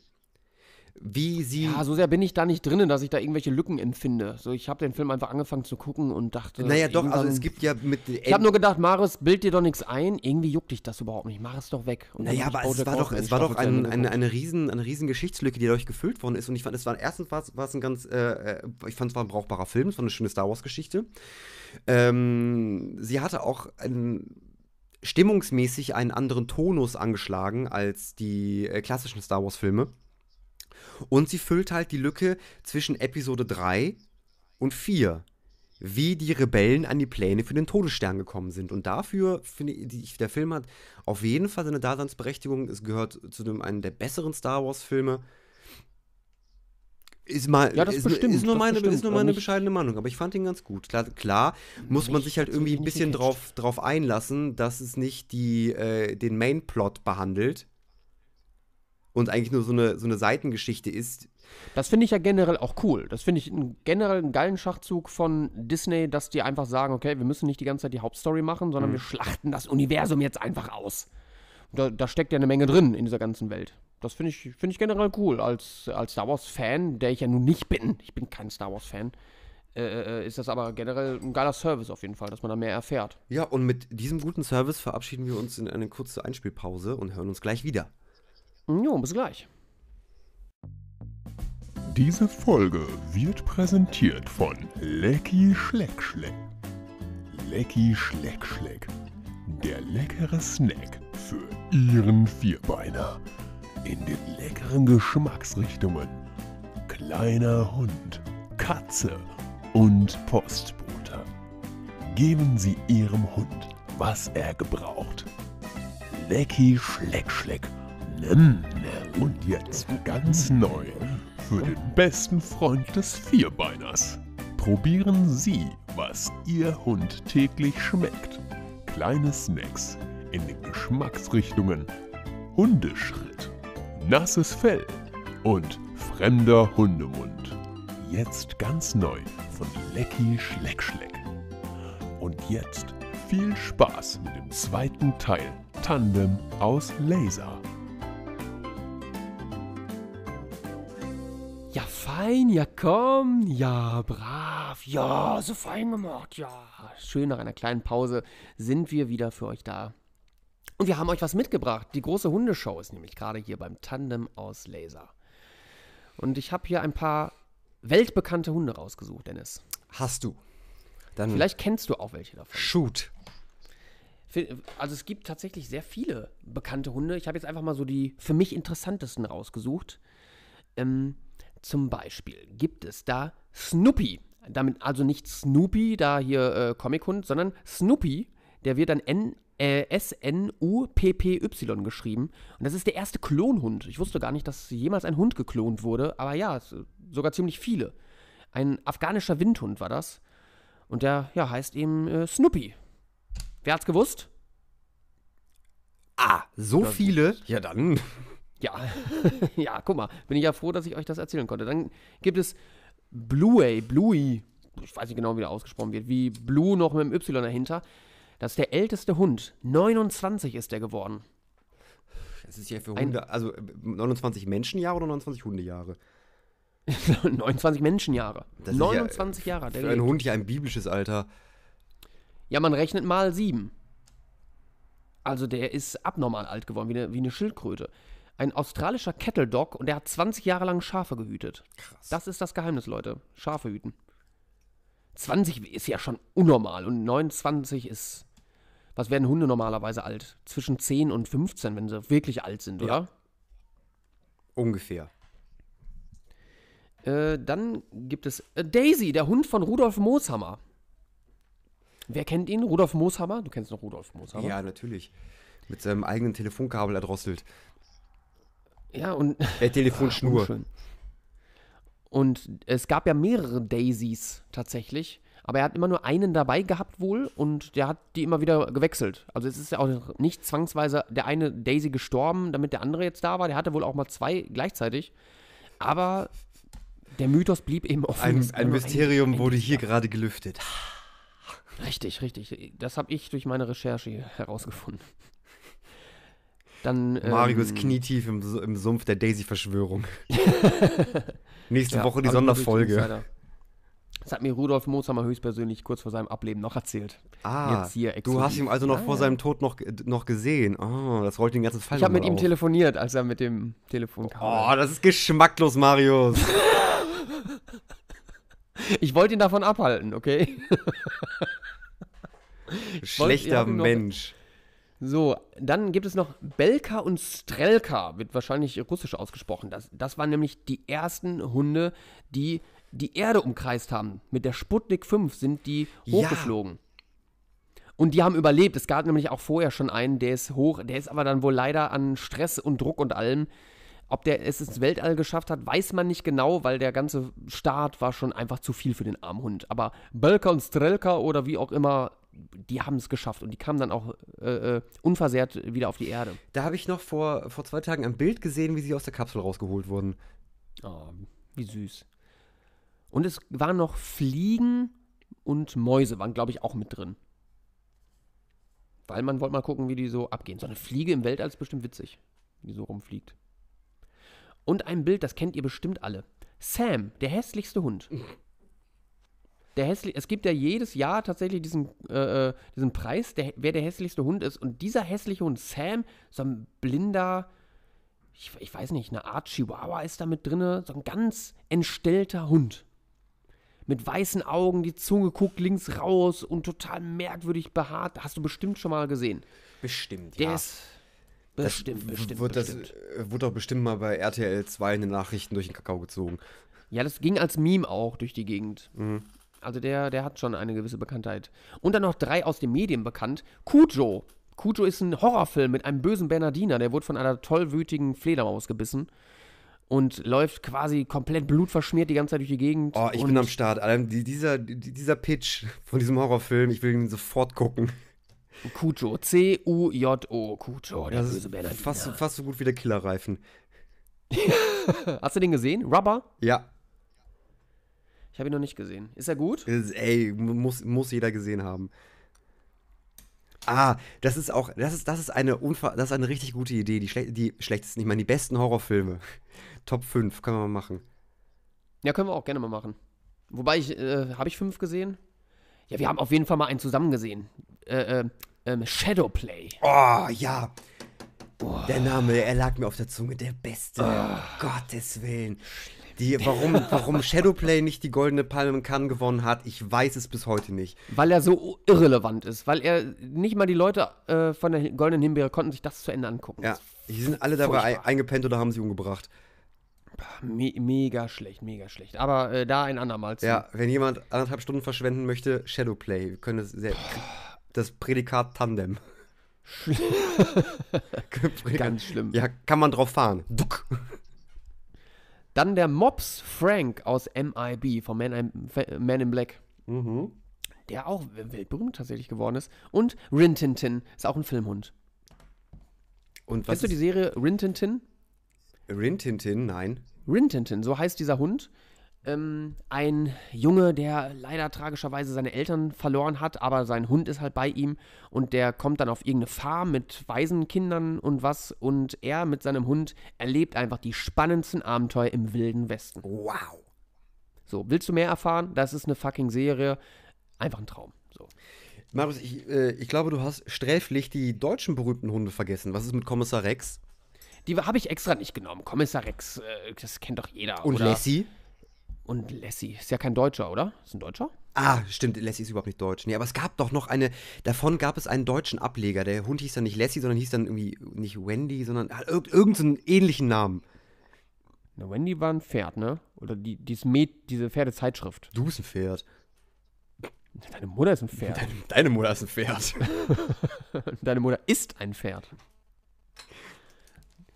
Wie sie. Ja, so sehr bin ich da nicht drin, dass ich da irgendwelche Lücken empfinde. So, ich habe den Film einfach angefangen zu gucken und dachte. naja, doch, also es gibt ja mit. Ich habe nur gedacht, Maris, bild dir doch nichts ein. Irgendwie juckt dich das überhaupt nicht. Mach es doch weg. Und Naja, aber es war doch, es war doch ein, eine, eine, riesen, eine riesen Geschichtslücke, die dadurch gefüllt worden ist. Und ich fand, es war erstens war es, war es ein ganz, äh, äh, ich fand es war ein brauchbarer Film, es war eine schöne Star Wars-Geschichte. Ähm, sie hatte auch ein, stimmungsmäßig einen anderen Tonus angeschlagen als die äh, klassischen Star Wars-Filme. Und sie füllt halt die Lücke zwischen Episode 3 und 4 wie die Rebellen an die Pläne für den Todesstern gekommen sind. Und dafür finde ich, der Film hat auf jeden Fall seine Daseinsberechtigung. Es gehört zu dem, einem der besseren Star Wars-Filme. Ist mal, Ja, das ist, bestimmt, ist nur das meine, bestimmt, ist nur meine bescheidene Meinung, aber ich fand ihn ganz gut. Klar, klar muss man sich halt irgendwie ein bisschen drauf, drauf einlassen, dass es nicht die, äh, den Main-Plot behandelt und eigentlich nur so eine, so eine Seitengeschichte ist. Das finde ich ja generell auch cool. Das finde ich einen, generell einen geilen Schachzug von Disney, dass die einfach sagen, okay, wir müssen nicht die ganze Zeit die Hauptstory machen, Mhm. sondern wir schlachten das Universum jetzt einfach aus. Da, da steckt ja eine Menge drin in dieser ganzen Welt. Das finde ich, find ich generell cool. Als, als Star Wars-Fan, der ich ja nun nicht bin, ich bin kein Star Wars-Fan, äh, äh, ist das aber generell ein geiler Service auf jeden Fall, dass man da mehr erfährt. Ja, und mit diesem guten Service verabschieden wir uns in eine kurze Einspielpause und hören uns gleich wieder. Jo, bis gleich. Diese Folge wird präsentiert von Lecky Schleck Schleck. Lecky Schleck Schleck. Der leckere Snack für Ihren Vierbeiner. In den leckeren Geschmacksrichtungen. Kleiner Hund, Katze und Postbote. Geben Sie Ihrem Hund, was er gebraucht. Lecky Schleck Schleck. Und jetzt ganz neu. Für den besten Freund des Vierbeiners. Probieren Sie, was Ihr Hund täglich schmeckt. Kleine Snacks in den Geschmacksrichtungen Hundeschritt, nasses Fell und fremder Hundemund. Jetzt ganz neu von Lecky Schleck Schleck. Und jetzt viel Spaß mit dem zweiten Teil Tandem aus Laser. Ja, fein, ja, komm, ja, brav, ja, so fein gemacht, ja. Schön nach einer kleinen Pause sind wir wieder für euch da. Und wir haben euch was mitgebracht. Die große Hundeshow ist nämlich gerade hier beim Tandem aus Laser. Und ich habe hier ein paar weltbekannte Hunde rausgesucht, Dennis. Hast du. Dann Vielleicht kennst du auch welche davon. shoot. Also es gibt tatsächlich sehr viele bekannte Hunde. Ich habe jetzt einfach mal so die für mich interessantesten rausgesucht. Ähm, zum Beispiel gibt es da Snoopy. Damit also nicht Snoopy, da hier äh, Comic-Hund, sondern Snoopy. Der wird dann N, äh, S-N-U-P-P-Y geschrieben. Und das ist der erste Klonhund. Ich wusste gar nicht, dass jemals ein Hund geklont wurde. Aber ja, sogar ziemlich viele. Ein afghanischer Windhund war das. Und der ja, heißt eben äh, Snoopy. Wer hat's gewusst? Ah, so viele? Ja, dann. Ja, ja, guck mal, bin ich ja froh, dass ich euch das erzählen konnte. Dann gibt es Bluey, Bluey, ich weiß nicht genau, wie der ausgesprochen wird, wie Blue noch mit dem Y dahinter. Das ist der älteste Hund. 29 ist der geworden. Das ist ja für Ein- Hunde, also äh, 29 Menschenjahre oder 29 Hundejahre? 29 Menschenjahre. Das ist ja, 29 Jahre. der Für einen gelebt. Hund ja ein biblisches Alter. Ja, man rechnet mal sieben. Also der ist abnormal alt geworden, wie eine, wie eine Schildkröte. Ein australischer Kettle Dog und der hat 20 Jahre lang Schafe gehütet. Krass. Das ist das Geheimnis, Leute. Schafe hüten. 20 ist ja schon unnormal und 29 ist. Was werden Hunde normalerweise alt? Zwischen 10 und 15, wenn sie wirklich alt sind, oder? Ungefähr. Äh, dann gibt es äh, Daisy, der Hund von Rudolf Mooshammer. Wer kennt ihn? Rudolf Mooshammer? Du kennst noch Rudolf Mooshammer? Ja, natürlich. Mit seinem eigenen Telefonkabel erdrosselt. Ja, und Äh, Telefonschnur. Unschön. Und es gab ja mehrere Daisies tatsächlich. Aber er hat immer nur einen dabei gehabt wohl und der hat die immer wieder gewechselt. Also es ist ja auch nicht zwangsweise der eine Daisy gestorben, damit der andere jetzt da war. Der hatte wohl auch mal zwei gleichzeitig. Aber der Mythos blieb eben offen. Ein, ein Mysterium ein- wurde hier gerade gelüftet. Richtig, richtig. Das habe ich durch meine Recherche herausgefunden. Dann, Marius ähm, knietief im, im Sumpf der Daisy-Verschwörung. Nächste Ja, Woche die Sonderfolge. Das hat mir Rudolf Mooshammer höchstpersönlich kurz vor seinem Ableben noch erzählt. Ah, du hast ihn also noch Ja, vor ja. seinem Tod noch, noch gesehen. Oh, das rollt den ganzen Fall Ich habe mit mal ihm auf. telefoniert, als er mit dem Telefon kam. Oh, das ist geschmacklos, Marius. Ich wollte ihn davon abhalten, okay? Schlechter Mensch. So, dann gibt es noch Belka und Strelka, wird wahrscheinlich russisch ausgesprochen. Das, das waren nämlich die ersten Hunde, die die Erde umkreist haben. Mit der Sputnik 5 sind die Ja. hochgeflogen. Und die haben überlebt. Es gab nämlich auch vorher schon einen, der ist hoch, der ist aber dann wohl leider an Stress und Druck und allem. Ob der es ins Weltall geschafft hat, weiß man nicht genau, weil der ganze Start war schon einfach zu viel für den armen Hund. Aber Belka und Strelka oder wie auch immer, die haben es geschafft und die kamen dann auch äh, äh, unversehrt wieder auf die Erde. Da habe ich noch vor, vor zwei Tagen ein Bild gesehen, wie sie aus der Kapsel rausgeholt wurden. Oh, wie süß. Und es waren noch Fliegen und Mäuse, waren glaube ich auch mit drin. Weil man wollte mal gucken, wie die so abgehen. So eine Fliege im Weltall ist bestimmt witzig, wie die so rumfliegt. und ein Bild, das kennt ihr bestimmt alle. Sam, der hässlichste Hund. Der hässlich, es gibt ja jedes Jahr tatsächlich diesen, äh, äh, diesen Preis, der, wer der hässlichste Hund ist. Und dieser hässliche Hund, Sam, so ein blinder, ich, ich weiß nicht, eine Art Chihuahua ist da mit drin, so ein ganz entstellter Hund. Mit weißen Augen, die Zunge guckt links raus und total merkwürdig behaart. Hast du bestimmt schon mal gesehen. Bestimmt, Der ja. ist Das bestimmt, w- bestimmt, wird bestimmt. Das, äh, wurde doch bestimmt mal bei RTL 2 in den Nachrichten durch den Kakao gezogen. Ja, das ging als Meme auch durch die Gegend. Mhm. Also der, der hat schon eine gewisse Bekanntheit. Und dann noch drei aus den Medien bekannt. Cujo. Cujo ist ein Horrorfilm mit einem bösen Bernardiner. Der wurde von einer tollwütigen Fledermaus gebissen. Und läuft quasi komplett blutverschmiert die ganze Zeit durch die Gegend. Oh, ich bin am Start. Die, dieser, die, dieser Pitch von diesem Horrorfilm, ich will ihn sofort gucken. Cujo. C-U-J-O. Cujo, der Das böse Bernardiner. fast, fast so gut wie der Killerreifen. Hast du den gesehen? Rubber? Ja, Ich habe ihn noch nicht gesehen. Ist er gut? ist, ey, muss, muss jeder gesehen haben. Ah, das ist auch, das ist, das ist eine unfa das ist eine richtig gute Idee. Die, schle die schlechtesten, ich meine, die besten Horrorfilme. Top 5, können wir mal machen. Ja, können wir auch gerne mal machen. Wobei ich, äh, habe ich fünf gesehen? Ja, wir haben auf jeden Fall mal einen zusammen gesehen. Äh, äh, ähm, Shadowplay. Oh, ja. Der Name, er lag mir auf der Zunge. Der Beste. Gottes Willen. Die, warum, warum Shadowplay nicht die Goldene Palme Cannes gewonnen hat, ich weiß es bis heute nicht. Weil er so irrelevant ist. Weil er nicht mal die Leute äh, von der Goldenen Himbeere konnten sich das zu Ende angucken. Ja, die sind alle dabei Furchtbar. ein, eingepennt oder haben sie umgebracht. Me mega schlecht, mega schlecht. Aber äh, da ein andermal zu. Ja, wenn jemand anderthalb Stunden verschwenden möchte, Shadowplay. Wir können es sehr. Das Prädikat Tandem. Prädikat- Ganz schlimm. Ja, kann man drauf fahren. Duck. Dann der Mops Frank aus MIB, von Man, in- Man in Black. Mhm. Der auch weltberühmt tatsächlich geworden ist. Und Rin Tin Tin ist auch ein Filmhund. Und was Kennst du die Serie Rin Tin Tin? Rin Tin Tin? Nein. Rin Tin Tin, so heißt dieser Hund. Ähm, ein Junge, der leider tragischerweise seine Eltern verloren hat, aber sein Hund ist halt bei ihm und der kommt dann auf irgendeine Farm mit Waisenkindern und was und er mit seinem Hund erlebt einfach die spannendsten Abenteuer im wilden Westen. Wow. So, willst du mehr erfahren? Das ist eine fucking Serie. Einfach ein Traum. So. Marius, ich, äh, ich glaube, du hast sträflich die deutschen berühmten Hunde vergessen. Was ist mit Kommissar Rex? Die habe ich extra nicht genommen. Kommissar Rex, äh, das kennt doch jeder. Und oder? Lassie? Und Lassie. Ist ja kein Deutscher, oder? Ist ein Deutscher? Ah, stimmt, Lassie ist überhaupt nicht deutsch. Nee, aber es gab doch noch eine, davon gab es einen deutschen Ableger. Der Hund hieß dann nicht Lassie, sondern hieß dann irgendwie nicht Wendy, sondern hat irg irgendeinen ähnlichen Namen. Na, Wendy war ein Pferd, ne? Oder die, dieses Met, diese Pferdezeitschrift. Du bist ein Pferd. Deine Mutter ist ein Pferd. Deine Mutter ist ein Pferd. Deine Mutter ist ein Pferd.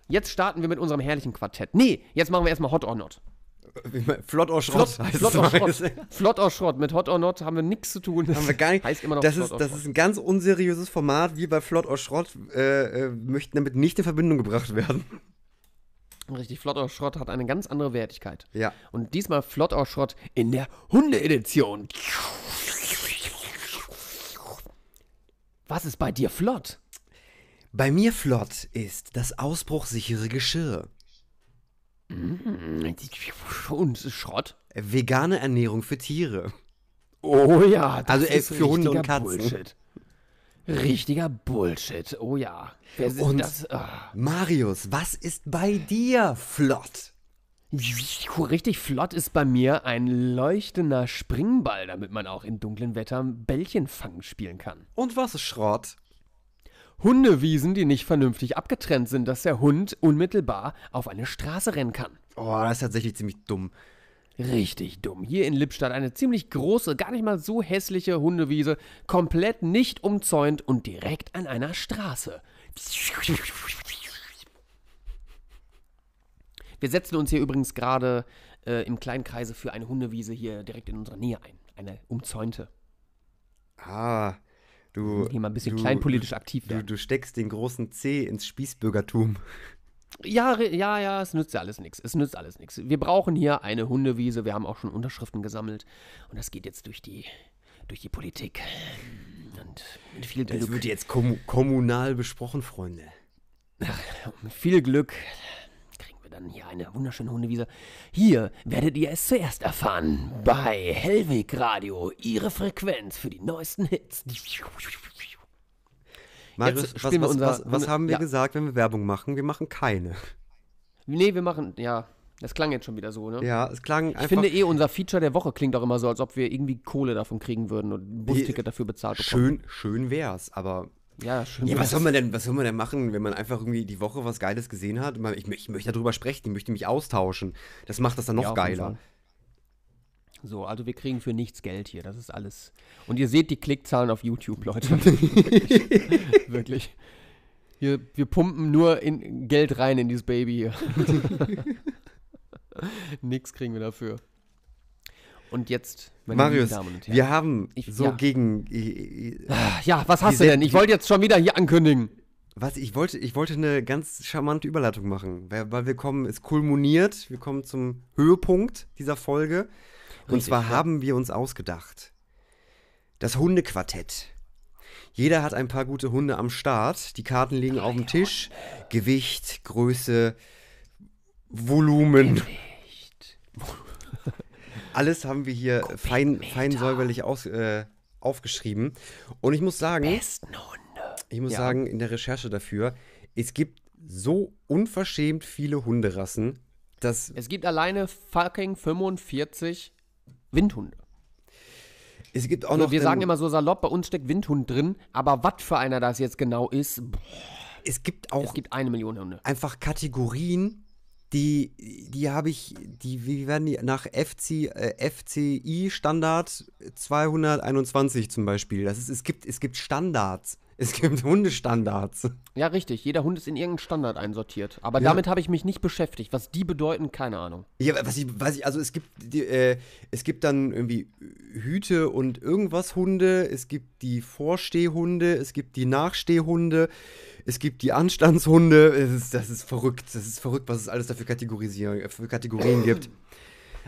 Jetzt starten wir mit unserem herrlichen Quartett. Nee, jetzt machen wir erstmal Hot or Not. Flott or Schrott Flott, heißt Flott or. Schrott. Flott or Schrott. Mit Hot or Not haben wir nichts zu tun. Haben wir gar nicht. Heißt immer noch das Flott ist, das Schrott. ist ein ganz unseriöses Format. Wir bei Flott or Schrott äh, äh, möchten damit nicht in Verbindung gebracht werden. Richtig, Flott or Schrott hat eine ganz andere Wertigkeit. Ja. Und diesmal Flott or Schrott in der Hunde-Edition. Was ist bei dir flott? Bei mir flott ist das ausbruchsichere Geschirr. Und Schrott? Vegane Ernährung für Tiere. Oh ja, das Also, ist für Hunde und Katzen. Bullshit. Richtiger Bullshit, oh ja. Wer sind Und- das? Ah. Marius, was ist bei dir flott? Richtig flott ist bei mir ein leuchtender Springball, damit man auch in dunklen Wettern Bällchenfangen spielen kann. Und was ist Schrott? Hundewiesen, die nicht vernünftig abgetrennt sind, dass der Hund unmittelbar auf eine Straße rennen kann. Oh, das ist tatsächlich ziemlich dumm. Richtig dumm. Hier in Lippstadt eine ziemlich große, gar nicht mal so hässliche Hundewiese, komplett nicht umzäunt und direkt an einer Straße. Wir setzen uns hier übrigens gerade äh, im kleinen Kreise für eine Hundewiese hier direkt in unserer Nähe ein. Eine umzäunte. Ah, du. Hier mal ein bisschen du, kleinpolitisch aktiv Du, werden. du steckst den großen C ins Spießbürgertum. Ja, ja, ja, es nützt ja alles nichts. Es nützt alles nichts. Wir brauchen hier eine Hundewiese. Wir haben auch schon Unterschriften gesammelt. Und das geht jetzt durch die, durch die Politik. Und mit viel Das Glück. wird jetzt kommu kommunal besprochen, Freunde. Mit viel Glück dann hier eine wunderschöne Hundewiese. Hier werdet ihr es zuerst erfahren. Bei Hellweg Radio. Ihre Frequenz für die neuesten Hits. Marius, was, was, unser was, was haben wir ja. gesagt, wenn wir Werbung machen? Wir machen keine. Nee, wir machen, ja, das klang jetzt schon wieder so, ne? Ja, es klang einfach. Ich finde eh, unser Feature der Woche klingt auch immer so, als ob wir irgendwie Kohle davon kriegen würden und ein Busticket dafür bezahlt bekommen. schön, schön wär's, aber. Ja, schön. Ja, was soll man denn, was soll man denn machen, wenn man einfach irgendwie die Woche was Geiles gesehen hat? Ich, ich möchte darüber sprechen, ich möchte mich austauschen. Das macht das dann noch Ja, geiler. So, also wir kriegen für nichts Geld hier, das ist alles. Und ihr seht die Klickzahlen auf YouTube, Leute. Wirklich. Wirklich. Hier, wir pumpen nur in Geld rein in dieses Baby hier. Nix kriegen wir dafür. Und jetzt, meine Marius, Damen und Herren. wir haben Ich- so ja. gegen. äh, äh, ja, was hast du denn? Ich wollte jetzt schon wieder hier ankündigen. Was, ich wollte, ich wollte eine ganz charmante Überleitung machen, weil, weil wir kommen, es kulminiert, wir kommen zum Höhepunkt dieser Folge. Und Richtig, zwar ja. haben wir uns ausgedacht, das Hundequartett. Jeder hat ein paar gute Hunde am Start. Die Karten liegen auf dem Tisch. Gewicht, Größe, Volumen. Alles haben wir hier fein, fein säuberlich aus, äh, aufgeschrieben. Und ich muss sagen, Besten Hunde. ich muss Ja. sagen, in der Recherche dafür, es gibt so unverschämt viele Hunderassen, dass Es gibt alleine fucking 45 Windhunde. es gibt auch noch. wir sagen immer so salopp, bei uns steckt Windhund drin, aber was für einer das jetzt genau ist, boah, es gibt auch es gibt eine Million Hunde. einfach Kategorien, die, die habe ich, die, wie werden die nach FC, äh, FCI Standard 221 zum Beispiel. Das ist, es gibt, es gibt Standards. Es gibt Hundestandards. Ja, richtig. Jeder Hund ist in irgendeinen Standard einsortiert. Aber Ja. damit habe ich mich nicht beschäftigt. Was die bedeuten, keine Ahnung. Ja, was ich, weiß ich, also es gibt, die, äh, es gibt dann irgendwie Hüte und irgendwas Hunde, es gibt die Vorstehhunde, es gibt die Nachstehhunde, es gibt die Anstandshunde. Es ist, das ist verrückt, das ist verrückt, was es alles dafür Kategorisieren, für Kategorien gibt.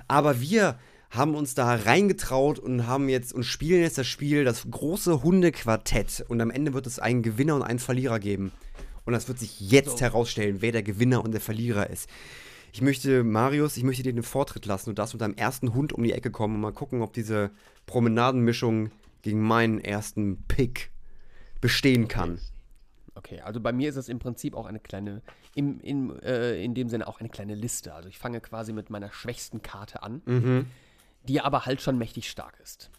Aber wir haben uns da reingetraut und haben jetzt und spielen jetzt das Spiel, das große Hundequartett. Und am Ende wird es einen Gewinner und einen Verlierer geben. Und das wird sich jetzt herausstellen, wer der Gewinner und der Verlierer ist. Ich möchte, Marius, ich möchte dir den Vortritt lassen. Du darfst mit deinem ersten Hund um die Ecke kommen und mal gucken, ob diese Promenadenmischung gegen meinen ersten Pick bestehen kann. Okay, also bei mir ist es im Prinzip auch eine kleine, im, im, äh, in dem Sinne auch eine kleine Liste. Also ich fange quasi mit meiner schwächsten Karte an, Mhm. Die aber halt schon mächtig stark ist.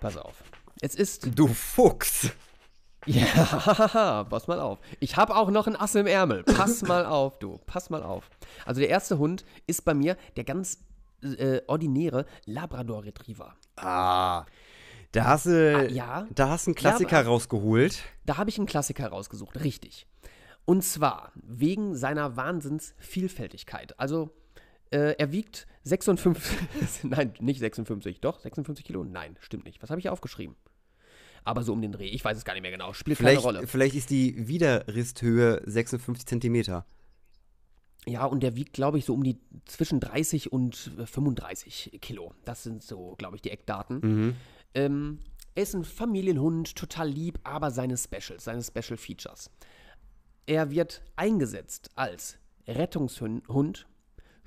Pass auf. Es ist Du Fuchs! Ja, pass mal auf. Ich habe auch noch ein Ass im Ärmel. Pass mal auf, du. Pass mal auf. Also der erste Hund ist bei mir der ganz äh, ordinäre Labrador Retriever. Ah. Da hast du, Ah, ja. da hast einen Klassiker aber- rausgeholt. Da habe ich einen Klassiker rausgesucht, richtig. Und zwar wegen seiner Wahnsinnsvielfältigkeit. Also äh, er wiegt 56, nein, nicht 56, doch, 56 Kilo? Nein, stimmt nicht. Was habe ich hier aufgeschrieben? Aber so um den Dreh, ich weiß es gar nicht mehr genau. Spielt keine Vielleicht, Rolle. vielleicht ist die Widerristhöhe 56 Zentimeter. Ja, und der wiegt, glaube ich, so um die zwischen 30 und äh, 35 Kilo. Das sind so, glaube ich, die Eckdaten. Ähm, er ist ein Familienhund, total lieb, aber seine Specials, seine Special Features. Er wird eingesetzt als Rettungshund,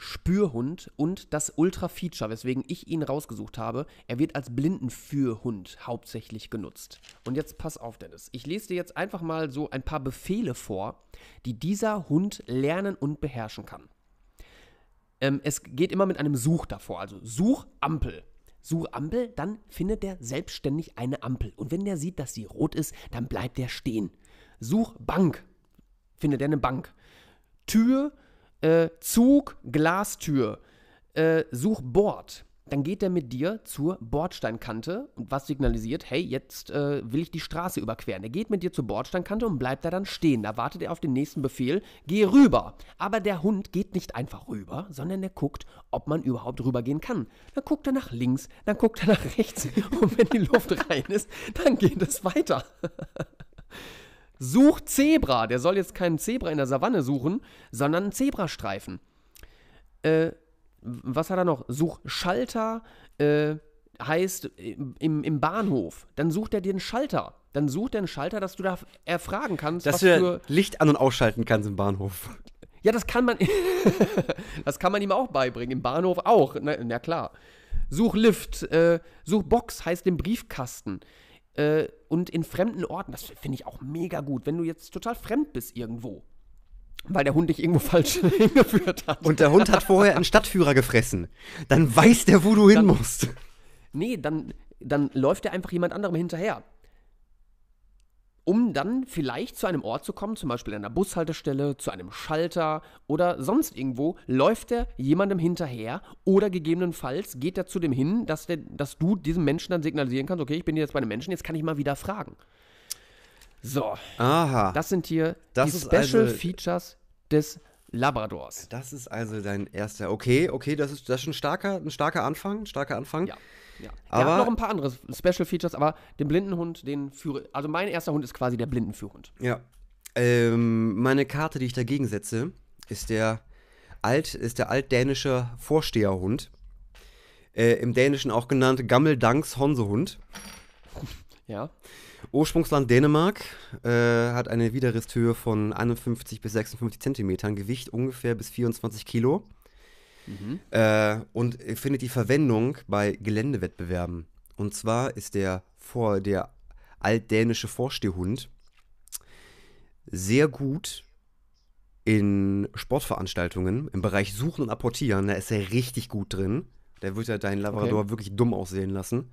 Spürhund und das Ultra-Feature, weswegen ich ihn rausgesucht habe. Er wird als Blindenführhund hauptsächlich genutzt. Und jetzt pass auf, Dennis. Ich lese dir jetzt einfach mal so ein paar Befehle vor, die dieser Hund lernen und beherrschen kann. Ähm, es geht immer mit einem Such davor, also Such Ampel. Such Ampel, dann findet er selbstständig eine Ampel. Und wenn der sieht, dass sie rot ist, dann bleibt er stehen. Such Bank, findet er eine Bank. Tür, äh, Zug, Glastür. Äh, such Bord. Dann geht er mit dir zur Bordsteinkante, was signalisiert, hey, jetzt äh, will ich die Straße überqueren. Er geht mit dir zur Bordsteinkante und bleibt da dann stehen. Da wartet er auf den nächsten Befehl, geh rüber. Aber der Hund geht nicht einfach rüber, sondern er guckt, ob man überhaupt rübergehen kann. Dann guckt er nach links, dann guckt er nach rechts und wenn die Luft rein ist, dann geht es weiter. Such Zebra. Der soll jetzt keinen Zebra in der Savanne suchen, sondern einen Zebrastreifen. Äh, was hat er noch? Such Schalter, äh, heißt im, im, im Bahnhof. Dann sucht er dir einen Schalter. Dann sucht er einen Schalter, dass du da erfragen kannst, Dass was du. Licht an- und ausschalten kannst im Bahnhof. Ja, das kann man. das kann man ihm auch beibringen. Im Bahnhof auch. Na, na klar. Such Lift, äh, such Box heißt den Briefkasten. Äh, und in fremden Orten, das finde ich auch mega gut. Wenn du jetzt total fremd bist irgendwo, weil der Hund dich irgendwo falsch hingeführt hat. Und der Hund hat vorher einen Stadtführer gefressen. Dann weiß der, wo du hin Dann- musst. Nee, dann, dann läuft er einfach jemand anderem hinterher. Um dann vielleicht zu einem Ort zu kommen, zum Beispiel an einer Bushaltestelle, zu einem Schalter oder sonst irgendwo, läuft er jemandem hinterher oder gegebenenfalls geht er zu dem hin, dass, der, dass du diesem Menschen dann signalisieren kannst, okay, ich bin jetzt bei einem Menschen, jetzt kann ich mal wieder fragen. So, Aha. das sind hier Das die Special also- Features des Labradors. Das ist also dein erster. Okay, okay, das ist, das ist ein starker, ein starker Anfang. Ein starker Anfang. Ja. Ja. Aber- noch ein paar andere Special Features, aber den blinden Hund, den führe. Also mein erster Hund ist quasi der Blindenführhund. Ja. Ähm, meine Karte, die ich dagegen setze, ist der alt, ist der altdänische Vorsteherhund. Äh, Im Dänischen auch genannt Gammeldanks Honsehund. Ja. Ursprungsland Dänemark, äh, hat eine Widerristhöhe von 51 bis 56 Zentimetern, Gewicht ungefähr bis 24 Kilo. Äh, und findet die Verwendung bei Geländewettbewerben. Und zwar ist der, vor, der altdänische Vorstehhund sehr gut in Sportveranstaltungen im Bereich Suchen und Apportieren. Da ist er richtig gut drin. Der wird ja deinen Labrador wirklich dumm aussehen lassen.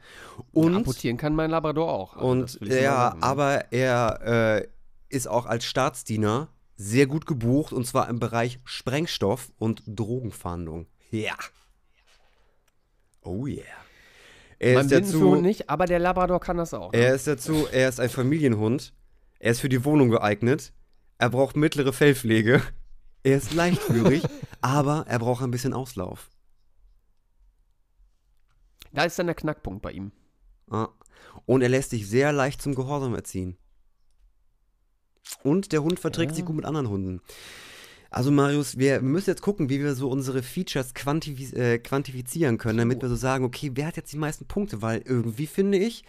Und Und amputieren kann mein Labrador auch. Also und ja, sagen. aber er äh, ist auch als Staatsdiener sehr gut gebucht und zwar im Bereich Sprengstoff und Drogenfahndung. Ja. Oh yeah. Er Mein ist, dazu, nicht, aber der Labrador kann das auch. ne? er ist dazu, er ist ein Familienhund. Er ist für die Wohnung geeignet. Er braucht mittlere Fellpflege. Er ist leichtführig, aber er braucht ein bisschen Auslauf. Da ist dann der Knackpunkt bei ihm. Ah. Und er lässt sich sehr leicht zum Gehorsam erziehen. Und der Hund verträgt sich gut mit anderen Hunden. Also Marius, wir müssen jetzt gucken, wie wir so unsere Features quantifi äh, quantifizieren können, damit wir so sagen, okay, wer hat jetzt die meisten Punkte? Weil irgendwie finde ich,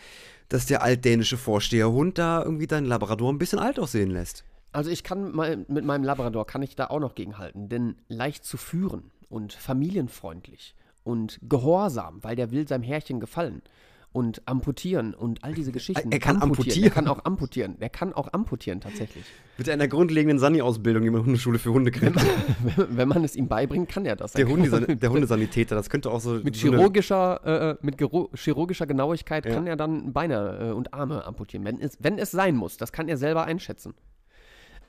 dass der altdänische Vorsteherhund da irgendwie deinen Labrador ein bisschen alt aussehen lässt. Also ich kann mal mit meinem Labrador kann ich da auch noch gegenhalten, denn leicht zu führen und familienfreundlich und gehorsam, weil der will seinem Herrchen gefallen und amputieren und all diese Geschichten. Er kann Er amputieren. kann auch amputieren. Der kann auch amputieren tatsächlich. Mit einer grundlegenden Sani-Ausbildung, die man in der Hundeschule für Hunde kriegt. Wenn wenn man es ihm beibringt, kann er das. Der, Er Hunde, kann- der Hundesanitäter, das könnte auch so. Mit chirurgischer, äh, mit chirurgischer Genauigkeit Ja. kann er dann Beine äh, und Arme amputieren, wenn es, wenn es sein muss. Das kann er selber einschätzen.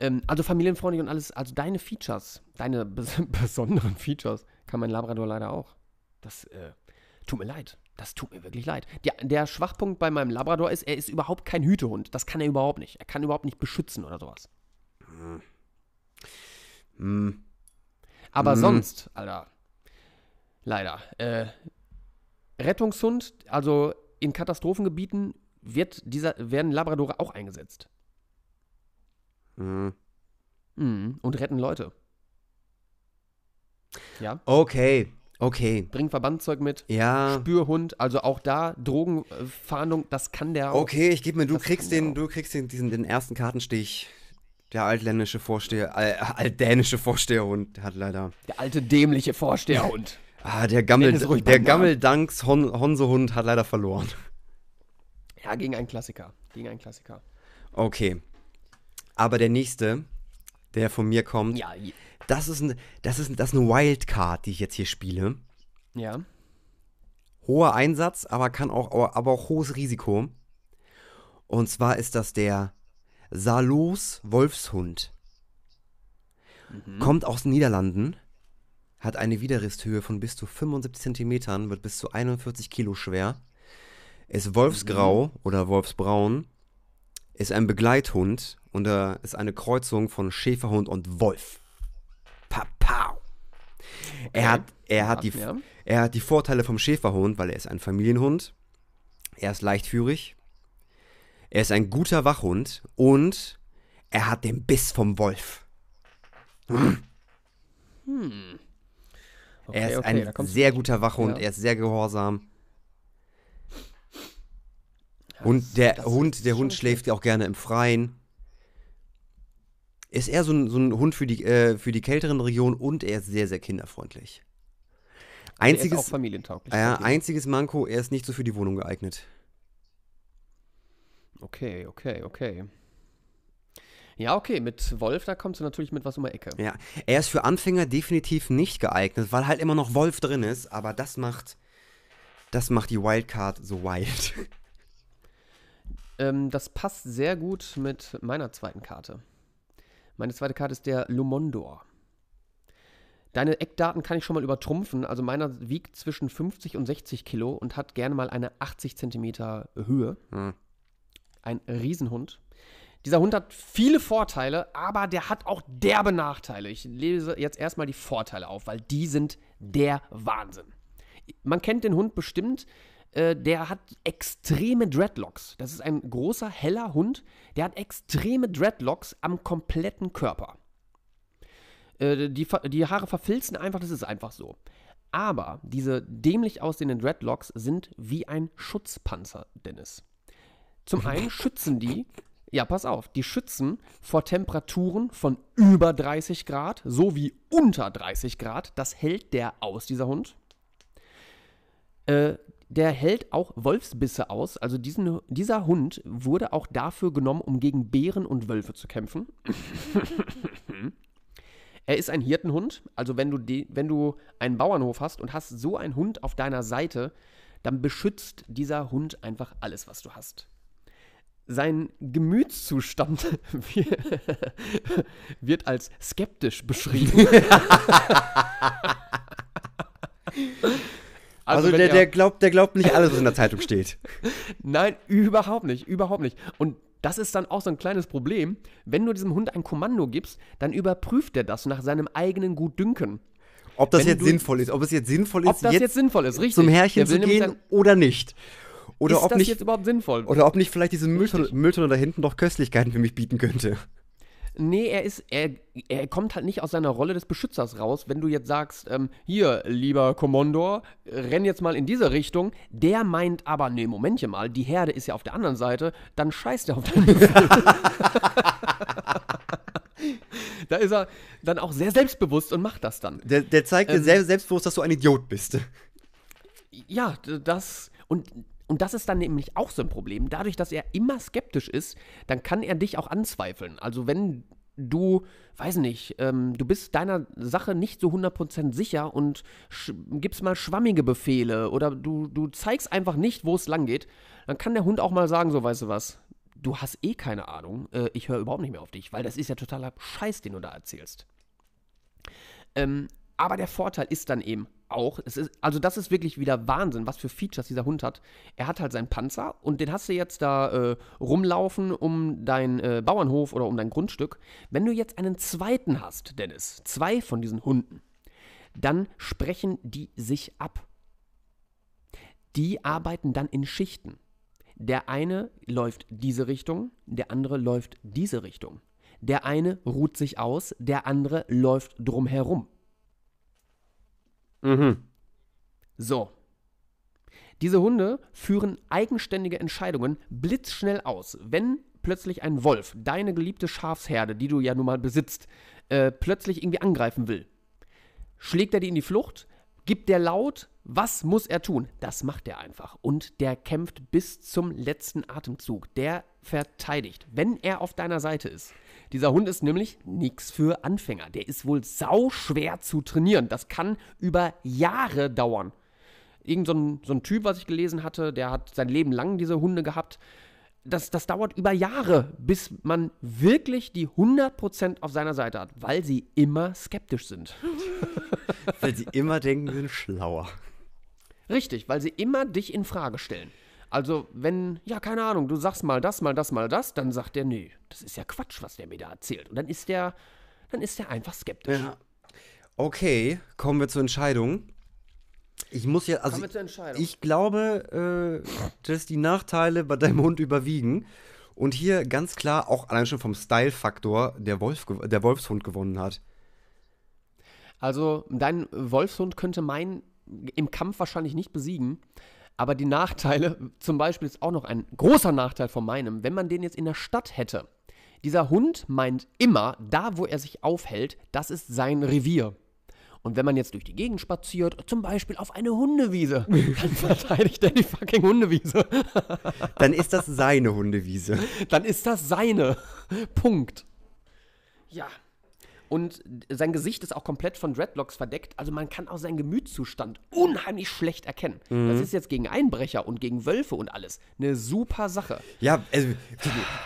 Ähm, also familienfreundlich und alles, also deine Features, deine bes besonderen Features, kann mein Labrador leider auch. Das äh, tut mir leid. Das tut mir wirklich leid. Der, der Schwachpunkt bei meinem Labrador ist, er ist überhaupt kein Hütehund. Das kann er überhaupt nicht. Er kann überhaupt nicht beschützen oder sowas. Hm. Aber Mhm. sonst, Alter, leider. Äh, Rettungshund, also in Katastrophengebieten wird dieser, werden Labradore auch eingesetzt. Hm. Mhm. Und retten Leute. Ja, Okay, okay. bringen Verbandzeug mit. Ja. Spürhund, also auch da Drogenfahndung, das kann der auch. Okay, ich gebe mir, du Das kriegst den, du kriegst den, diesen, den ersten Kartenstich. Der altländische Vorsteher, äh, altdänische Vorsteherhund, der hat leider. Der alte dämliche Vorsteherhund. Ah, der Gammel, der. Gammeldanks Hon, Honsehund hat leider verloren. ja, gegen einen Klassiker. Gegen einen Klassiker. Okay. Aber der nächste, der von mir kommt, Ja, das ist, ein, das, ist, das ist eine Wildcard, die ich jetzt hier spiele. ja. Hoher Einsatz, aber kann auch, aber auch hohes Risiko. Und zwar ist das der Salos Wolfshund. Kommt aus den Niederlanden, hat eine Widerristhöhe von bis zu 75 Zentimetern, wird bis zu 41 Kilo schwer, ist wolfsgrau oder wolfsbraun, ist ein Begleithund und er ist eine Kreuzung von Schäferhund und Wolf. Papau. Er hat, er, hat die, er hat die Vorteile vom Schäferhund, weil er ist ein Familienhund, er ist leichtführig, er ist ein guter Wachhund und er hat den Biss vom Wolf. Okay, er ist okay, ein sehr guter Wachhund, Ja. er ist sehr gehorsam. Ja, Und der Hund, der Hund okay. schläft ja auch gerne im Freien. Ist eher so ein, so ein Hund für die, äh, für die kälteren Regionen und er ist sehr, sehr kinderfreundlich. Der ist auch Einziges, familientauglich. äh, einziges Manko, er ist nicht so für die Wohnung geeignet. Okay, okay, okay. Ja, okay, mit Wolf, da kommst du natürlich mit was um die Ecke. Ja, er ist für Anfänger definitiv nicht geeignet, weil halt immer noch Wolf drin ist, aber das macht, das macht die Wildcard so wild. Ähm, das passt sehr gut mit meiner zweiten Karte. Meine zweite Karte ist der Lumondor. Deine Eckdaten kann ich schon mal übertrumpfen. Also meiner wiegt zwischen 50 und 60 Kilo und hat gerne mal eine 80 Zentimeter Höhe. Hm. Ein Riesenhund. Dieser Hund hat viele Vorteile, aber der hat auch derbe Nachteile. Ich lese jetzt erstmal die Vorteile auf, weil die sind der Wahnsinn. Man kennt den Hund bestimmt. Äh, der hat extreme Dreadlocks. Das ist ein großer, heller Hund. Der hat extreme Dreadlocks am kompletten Körper. Äh, die, die Haare verfilzen einfach, das ist einfach so. Aber diese dämlich aussehenden Dreadlocks sind wie ein Schutzpanzer, Dennis. Zum einen schützen die, ja, pass auf, die schützen vor Temperaturen von über 30 Grad sowie unter 30 Grad. Das hält der aus, dieser Hund. Äh, der hält auch Wolfsbisse aus. Also diesen, dieser Hund wurde auch dafür genommen, um gegen Bären und Wölfe zu kämpfen. er ist ein Hirtenhund. Also wenn du, die, wenn du einen Bauernhof hast und hast so einen Hund auf deiner Seite, dann beschützt dieser Hund einfach alles, was du hast. Sein Gemütszustand wird als skeptisch beschrieben. Also, wenn der, er- der, glaubt, der glaubt nicht alles, was in der Zeitung steht. Nein, überhaupt nicht, überhaupt nicht. Und das ist dann auch so ein kleines Problem. Wenn du diesem Hund ein Kommando gibst, dann überprüft er das nach seinem eigenen Gutdünken. Ob das Wenn jetzt du- sinnvoll ist, ob es jetzt sinnvoll Ob ist, das jetzt, jetzt, sinnvoll ist, richtig. zum Herrchen zu gehen oder nicht. Oder ist ob das nicht, jetzt überhaupt sinnvoll? oder ob nicht vielleicht diese Mülltonne. Mülltonne da hinten doch Köstlichkeiten für mich bieten könnte. Nee, er ist, er, er kommt halt nicht aus seiner Rolle des Beschützers raus. Wenn du jetzt sagst, ähm, hier, lieber Kommandor, renn jetzt mal in diese Richtung, der meint aber, nee, Momentchen mal, die Herde ist ja auf der anderen Seite, dann scheißt er auf deinen Befehl. da ist er dann auch sehr selbstbewusst und macht das dann. Der, der zeigt dir Ähm. sehr selbstbewusst, dass du ein Idiot bist. Ja, das und und das ist dann nämlich auch so ein Problem. Dadurch, dass er immer skeptisch ist, dann kann er dich auch anzweifeln. Also wenn du, weiß nicht, ähm, du bist deiner Sache nicht so 100% sicher und gibst mal schwammige Befehle oder du, du zeigst einfach nicht, wo es lang geht, dann kann der Hund auch mal sagen, so, weißt du was, du hast eh keine Ahnung, äh, ich höre überhaupt nicht mehr auf dich, weil das ist ja totaler Scheiß, den du da erzählst. Ähm, aber der Vorteil ist dann eben auch, ist, also das ist wirklich wieder Wahnsinn, was für Features dieser Hund hat. Er hat halt seinen Panzer und den hast du jetzt da äh, rumlaufen um deinen äh, Bauernhof oder um dein Grundstück. Wenn du jetzt einen zweiten hast, Dennis, zwei von diesen Hunden, dann sprechen die sich ab. Die arbeiten dann in Schichten. Der eine läuft diese Richtung, der andere läuft diese Richtung. Der eine ruht sich aus, der andere läuft drumherum. Mhm. So. Diese Hunde führen eigenständige Entscheidungen blitzschnell aus. Wenn plötzlich ein Wolf, deine geliebte Schafsherde, die du ja nun mal besitzt, äh, plötzlich irgendwie angreifen will, schlägt er die in die Flucht, gibt der laut, was muss er tun? Das macht er einfach. Und der kämpft bis zum letzten Atemzug. Der verteidigt, wenn er auf deiner Seite ist. Dieser Hund ist nämlich nichts für Anfänger. Der ist wohl sau schwer zu trainieren. Das kann über Jahre dauern. Irgend so ein, so ein Typ, was ich gelesen hatte, der hat sein Leben lang diese Hunde gehabt. Das, das dauert über Jahre, bis man wirklich die 100% auf seiner Seite hat, weil sie immer skeptisch sind. Weil sie immer denken, sie sind schlauer. Richtig, weil sie immer dich in Frage stellen. Also, wenn, ja, keine Ahnung, du sagst mal das, mal das, mal das, dann sagt der, nee, das ist ja Quatsch, was der mir da erzählt. Und dann ist der, dann ist der einfach skeptisch. Ja. Okay, kommen wir zur Entscheidung. Ich muss ja, also ich glaube, äh, dass die Nachteile bei deinem Hund überwiegen. Und hier ganz klar auch allein schon vom Style-Faktor der, Wolf, der Wolfshund gewonnen hat. Also, dein Wolfshund könnte meinen im Kampf wahrscheinlich nicht besiegen. Aber die Nachteile, zum Beispiel ist auch noch ein großer Nachteil von meinem, wenn man den jetzt in der Stadt hätte, Dieser Hund meint immer, da wo er sich aufhält, das ist sein Revier. Und wenn man jetzt durch die Gegend spaziert, zum Beispiel auf eine Hundewiese, dann verteidigt er die fucking Hundewiese. Dann ist das seine Hundewiese. Dann ist das seine. Punkt. Ja. Und sein Gesicht ist auch komplett von Dreadlocks verdeckt. Also man kann auch seinen Gemütszustand unheimlich schlecht erkennen. Das ist jetzt gegen Einbrecher und gegen Wölfe und alles eine super Sache. Ja, also,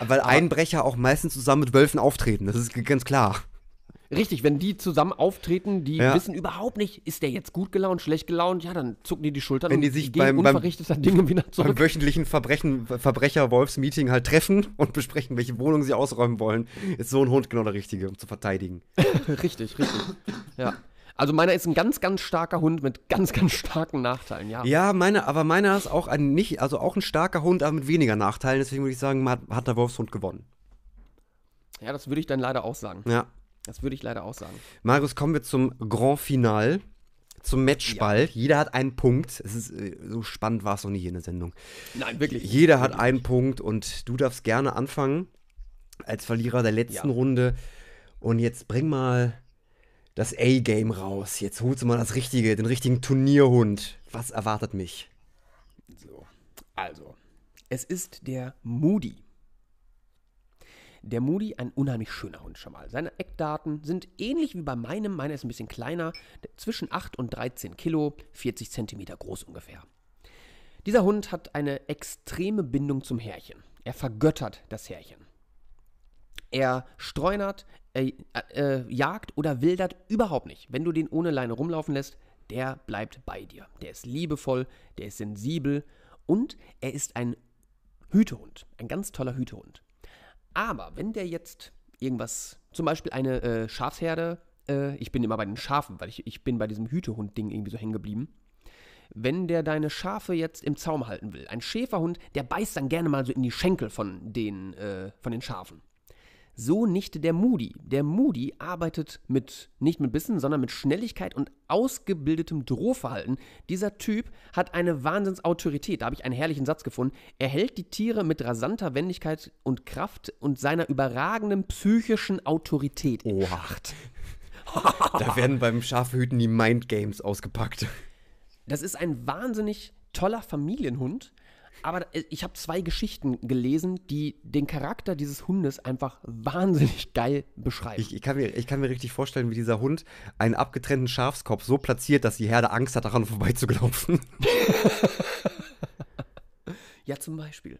weil Einbrecher auch meistens zusammen mit Wölfen auftreten, das ist ganz klar. Richtig, wenn die zusammen auftreten, die Ja. wissen überhaupt nicht, ist der jetzt gut gelaunt, schlecht gelaunt, ja, dann zucken die die Schultern Wenn und die sich gehen beim- beim- unverrichteter Dinge wieder Beim zurück. wöchentlichen Verbrechen, Verbrecher-Wolfs-Meeting halt treffen und besprechen, welche Wohnung sie ausräumen wollen, ist so ein Hund genau der Richtige, um zu verteidigen. richtig, richtig. Ja. Also meiner ist ein ganz, ganz starker Hund mit ganz, ganz starken Nachteilen, ja. Ja, meine, aber meiner ist auch ein nicht, also auch ein starker Hund, aber mit weniger Nachteilen. Deswegen würde ich sagen, hat, hat der Wolfshund gewonnen. Ja, das würde ich dann leider auch sagen. Ja. Das würde ich leider auch sagen. Marius, kommen wir zum Grand Final, zum Matchball. Jeder hat einen Punkt. Es ist äh, so spannend war es noch nie hier in der Sendung. Nein, wirklich. Jeder hat einen Punkt und du darfst gerne anfangen als Verlierer der letzten Ja. Runde. Und jetzt bring mal das A-Game raus. Jetzt holst du mal das richtige, den richtigen Turnierhund. Was erwartet mich? So, also, es ist der Moody. Der Moody, ein unheimlich schöner Hund schon mal. Seine Eckdaten sind ähnlich wie bei meinem. Meiner ist ein bisschen kleiner, zwischen 8 und 13 Kilo, 40 Zentimeter groß ungefähr. Dieser Hund hat eine extreme Bindung zum Härchen. Er vergöttert das Härchen. Er streunert, äh, äh, jagt oder wildert überhaupt nicht. Wenn du den ohne Leine rumlaufen lässt, der bleibt bei dir. Der ist liebevoll, der ist sensibel und er ist ein Hütehund. Ein ganz toller Hütehund. Aber wenn der jetzt irgendwas, zum Beispiel eine äh, Schafsherde, äh, ich bin immer bei den Schafen, weil ich, ich bin bei diesem Hütehund-Ding irgendwie so hängen geblieben. Wenn der deine Schafe jetzt im Zaum halten will, ein Schäferhund, der beißt dann gerne mal so in die Schenkel von den, äh, von den Schafen. So nicht der Moody. Der Moody arbeitet mit, nicht mit Bissen, sondern mit Schnelligkeit und ausgebildetem Drohverhalten. Dieser Typ hat eine Wahnsinnsautorität. Da habe ich einen herrlichen Satz gefunden. Er hält die Tiere mit rasanter Wendigkeit und Kraft und seiner überragenden psychischen Autorität in Oha. Schacht. Da werden beim Schafhüten die Mind Games ausgepackt. Das ist ein wahnsinnig toller Familienhund. Aber äh, ich habe zwei Geschichten gelesen, die den Charakter dieses Hundes einfach wahnsinnig geil beschreiben. Ich, ich, kann mir, ich kann mir richtig vorstellen, wie dieser Hund einen abgetrennten Schafskopf so platziert, dass die Herde Angst hat, daran vorbeizulaufen. Ja, zum Beispiel.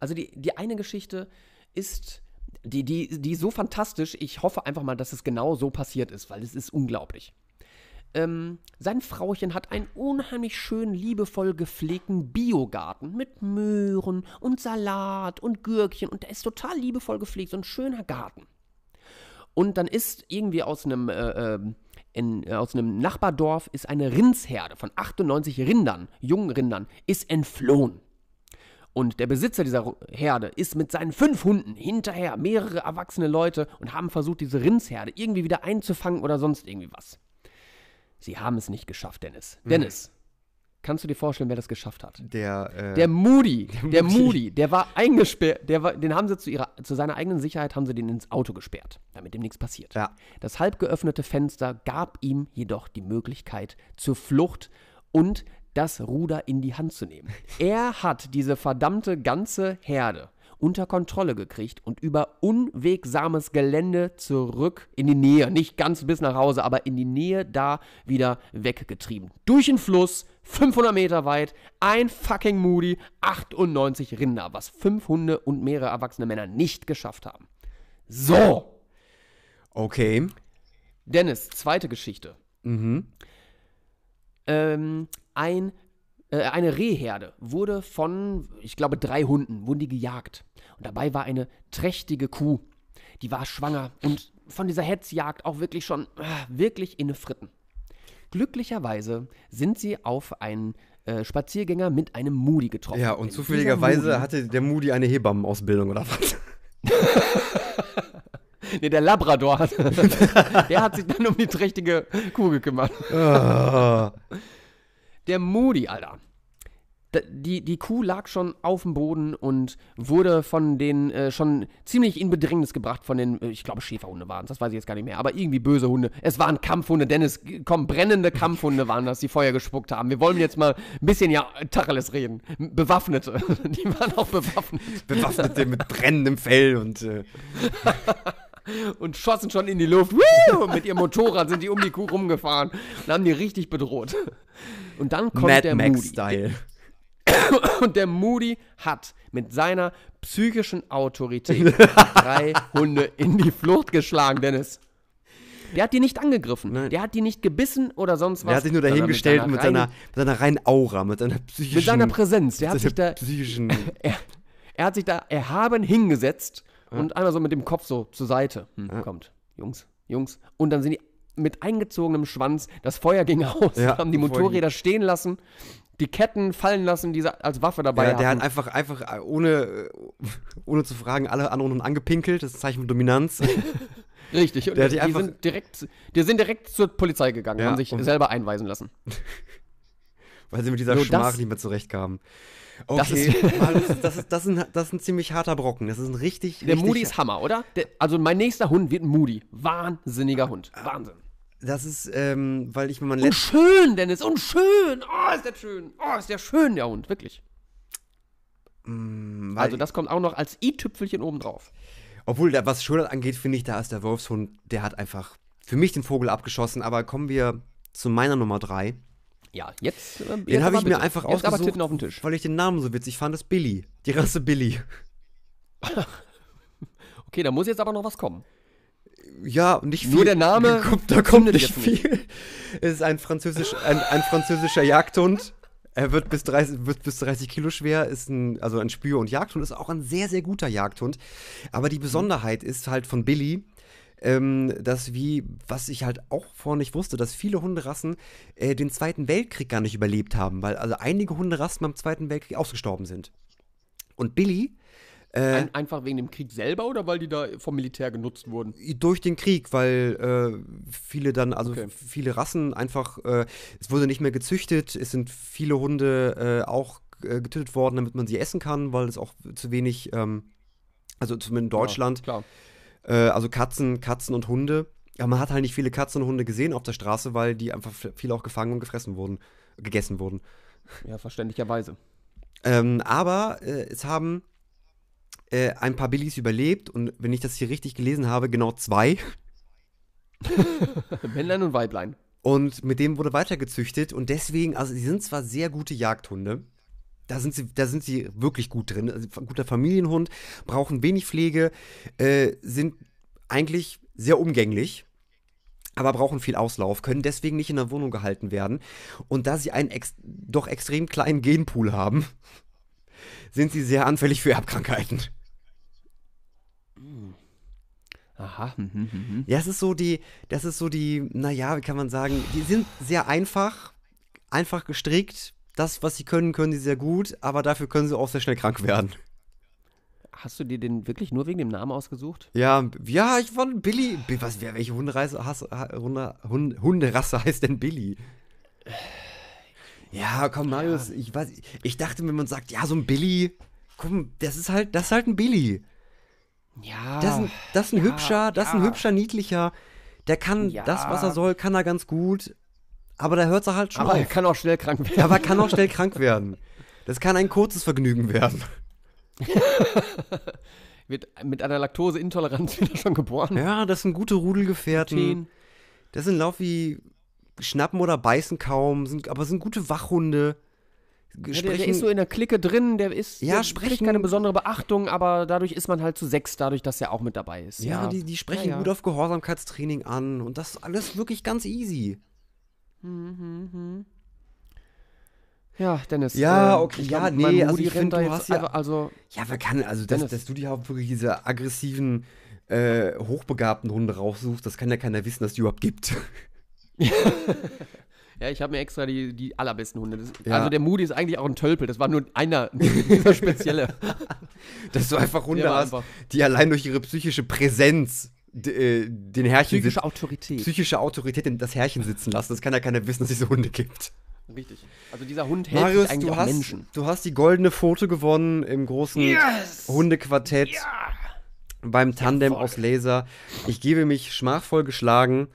Also die, die eine Geschichte ist, die, die, die ist so fantastisch, ich hoffe einfach mal, dass es genau so passiert ist, weil es ist unglaublich. Ähm, sein Frauchen hat einen unheimlich schön liebevoll gepflegten Biogarten mit Möhren und Salat und Gürkchen und der ist total liebevoll gepflegt, so ein schöner Garten. Und dann ist irgendwie aus einem, äh, ähm, in, äh, aus einem Nachbardorf ist eine Rindsherde von 98 Rindern, jungen Rindern, ist entflohen. Und der Besitzer dieser Herde ist mit seinen fünf Hunden hinterher, mehrere erwachsene Leute, und haben versucht, diese Rindsherde irgendwie wieder einzufangen oder sonst irgendwie was. Sie haben es nicht geschafft, Dennis. Dennis, kannst du dir vorstellen, wer das geschafft hat? Der, äh, Der Moody, der Moody. Moody, der war eingesperrt, der war, den haben sie zu, ihrer, zu seiner eigenen Sicherheit, haben sie den ins Auto gesperrt, damit ihm nichts passiert. Ja. Das halb geöffnete Fenster gab ihm jedoch die Möglichkeit zur Flucht und das Ruder in die Hand zu nehmen. Er hat diese verdammte ganze Herde unter Kontrolle gekriegt und über unwegsames Gelände zurück in die Nähe, nicht ganz bis nach Hause, aber in die Nähe da wieder weggetrieben. Durch den Fluss, 500 Meter weit, ein fucking Moody, 98 Rinder, was fünf Hunde und mehrere erwachsene Männer nicht geschafft haben. So, okay. Dennis, zweite Geschichte. Ähm, ein, äh, eine Rehherde wurde von, ich glaube, drei Hunden, wurden die gejagt. Und dabei war eine trächtige Kuh. Die war schwanger und von dieser Hetzjagd auch wirklich schon, äh, wirklich in Fritten. Glücklicherweise sind sie auf einen äh, Spaziergänger mit einem Moody getroffen. Ja, und zufälligerweise hatte der Moody eine Hebammenausbildung oder was? Nee, der Labrador hat. der hat sich dann um die trächtige Kuh gekümmert. Der Moody, Alter. die, die Kuh lag schon auf dem Boden und wurde von den äh, schon ziemlich in Bedrängnis gebracht von den, äh, ich glaube Schäferhunde waren es, das weiß ich jetzt gar nicht mehr, aber irgendwie böse Hunde. Es waren Kampfhunde, Dennis, komm, brennende Kampfhunde waren das, die Feuer gespuckt haben. Wir wollen jetzt mal ein bisschen ja Tacheles reden. Bewaffnete, die waren auch bewaffnet Bewaffnete mit brennendem Fell und äh, und schossen schon in die Luft. Woo! Mit ihrem Motorrad sind die um die Kuh rumgefahren und haben die richtig bedroht. Und dann kommt Mad der Moody. Max-Style. Und der Moody hat mit seiner psychischen Autorität drei Hunde in die Flucht geschlagen, Dennis. Der hat die nicht angegriffen. Nein. Der hat die nicht gebissen oder sonst was. Er hat sich nur dahingestellt mit seiner, reinen- mit seiner reinen Aura, mit seiner psychischen. mit seiner Präsenz. Der hat seiner sich da, psychischen. er, er hat sich da erhaben hingesetzt und einmal so mit dem Kopf so zur Seite. Hm, Kommt, Jungs, Jungs. Und dann sind die mit eingezogenem Schwanz, das Feuer ging aus, Ja, haben die Motorräder stehen lassen, die Ketten fallen lassen, die sie als Waffe dabei Ja, der hatten. hat einfach, einfach äh, ohne, äh, ohne zu fragen, alle anderen angepinkelt. Das ist ein Zeichen von Dominanz. Richtig, und Der die, die sind direkt, die sind direkt zur Polizei gegangen, Ja, haben sich selber einweisen lassen. weil sie mit dieser So, Schmach das- nicht mehr zurechtkamen. Das Okay, Marius, das, ist, das, ist ein, das ist ein ziemlich harter Brocken. Das ist ein richtig, Der richtig, Moody ist Hammer, oder? Der, also mein nächster Hund wird ein Moody. Wahnsinniger Hund. Wahnsinn. Das ist, ähm, weil ich mir mein Und letztes. schön, Dennis, und schön. Oh, ist der schön. Oh, ist der schön, der Hund, wirklich. Weil, Also das kommt auch noch als i-Tüpfelchen obendrauf. obwohl, da, was Schönheit angeht, finde ich, da ist der Wolfshund, der hat einfach für mich den Vogel abgeschossen. Aber kommen wir zu meiner Nummer drei. Ja, jetzt. Äh, Den habe ich mir bitte. einfach jetzt ausgesucht, auf den Tisch. weil ich den Namen so witzig fand. Das ist Billy. Die Rasse Billy. Okay, da muss jetzt aber noch was kommen. Ja, nicht viel. Nur der Name Da kommt, da kommt nicht jetzt nicht. viel. Es ist ein, französisch, ein, ein französischer Jagdhund. Er wird bis 30, wird bis 30 Kilo schwer, ist ein, also ein Spür- und Jagdhund, ist auch ein sehr, sehr guter Jagdhund. Aber die Besonderheit ist halt von Billy, ähm, dass wie, was ich halt auch vorher nicht wusste, dass viele Hunderassen äh, den Zweiten Weltkrieg gar nicht überlebt haben, weil also einige Hunderassen beim Zweiten Weltkrieg ausgestorben sind. Und Billy äh, Ein, einfach wegen dem Krieg selber oder weil die da vom Militär genutzt wurden? durch den Krieg, weil äh, viele dann, also Okay. viele Rassen einfach, äh, es wurde nicht mehr gezüchtet, es sind viele Hunde äh, auch äh, getötet worden, damit man sie essen kann, weil es auch zu wenig, ähm, also zumindest in Deutschland, Ja, klar. Äh, also Katzen, Katzen und Hunde. Aber man hat halt nicht viele Katzen und Hunde gesehen auf der Straße, weil die einfach viele auch gefangen und gefressen wurden, gegessen wurden. Ja, verständlicherweise. Ähm, aber äh, es haben äh, ein paar Billys überlebt und wenn ich das hier richtig gelesen habe, genau zwei. Männlein und Weiblein. Und mit dem wurde weitergezüchtet und deswegen, also sie sind zwar sehr gute Jagdhunde, da sind sie, da sind sie wirklich gut drin. Also, guter Familienhund, brauchen wenig Pflege, äh, sind eigentlich sehr umgänglich, aber brauchen viel Auslauf, können deswegen nicht in der Wohnung gehalten werden. Und da sie einen ex doch extrem kleinen Genpool haben, sind sie sehr anfällig für Erbkrankheiten. Aha. hm, hm, hm, hm. Ja, es ist so die, das ist so die, naja, wie kann man sagen, die sind sehr einfach, einfach gestrickt. Das, was sie können, können sie sehr gut, aber dafür können sie auch sehr schnell krank werden. Hast du dir den wirklich nur wegen dem Namen ausgesucht? Ja, ja, ich fand Billy. Bi- Was, wer, welche Hunderasse, Hasse, Ha- Hunde, Hund, Hunderasse heißt denn Billy? Ja, komm, Marius, ich weiß, ich dachte, wenn man sagt, ja, so ein Billy, komm, das ist halt, das ist halt ein Billy. Ja. Das ist ein, das ist ein ja, hübscher, das ist ein ja. hübscher, niedlicher. Der kann Ja. das, was er soll, kann er ganz gut. Aber da hört er halt schon aber er auf. kann auch schnell krank werden. Ja, aber kann auch schnell krank werden. Das kann ein kurzes Vergnügen werden. Wird mit einer Laktoseintoleranz wieder schon geboren. Ja, das sind gute Rudelgefährten. Teen. Das sind Lauf wie schnappen oder beißen kaum, sind, aber sind gute Wachhunde. Ja, der, ist so in der Clique drin, der ist Ja, der sprechen- keine besondere Beachtung, aber dadurch ist man halt zu sechs, dadurch, dass er auch mit dabei ist. ja, die, die sprechen Ja, ja. gut auf Gehorsamkeitstraining an und das ist alles wirklich ganz easy. Ja, Dennis. Ja, ähm, okay, ich ja, glaub, nee, also ich rennt find, da du hast ja- also Ja, wer kann, also dass, Dennis. dass du dir auch wirklich diese aggressiven, äh, hochbegabten Hunde raussuchst, das kann ja keiner wissen, dass die überhaupt gibt. Ja, ich habe mir extra die, die allerbesten Hunde. Das, Ja. Also der Moody ist eigentlich auch ein Tölpel. Das war nur einer, dieser spezielle. Dass du einfach Hunde hast, einfach- die allein durch ihre psychische Präsenz den Herrchen Psychische Autorität. psychische Autorität in das Herrchen sitzen lassen. Das kann ja keiner wissen, dass es diese Hunde gibt. Richtig. Also dieser Hund hält Marius, sich eigentlich du auch hast, Menschen. du hast die goldene Foto gewonnen im großen Hundequartett beim Tandem aus Laser. Ich gebe mich schmachvoll geschlagen.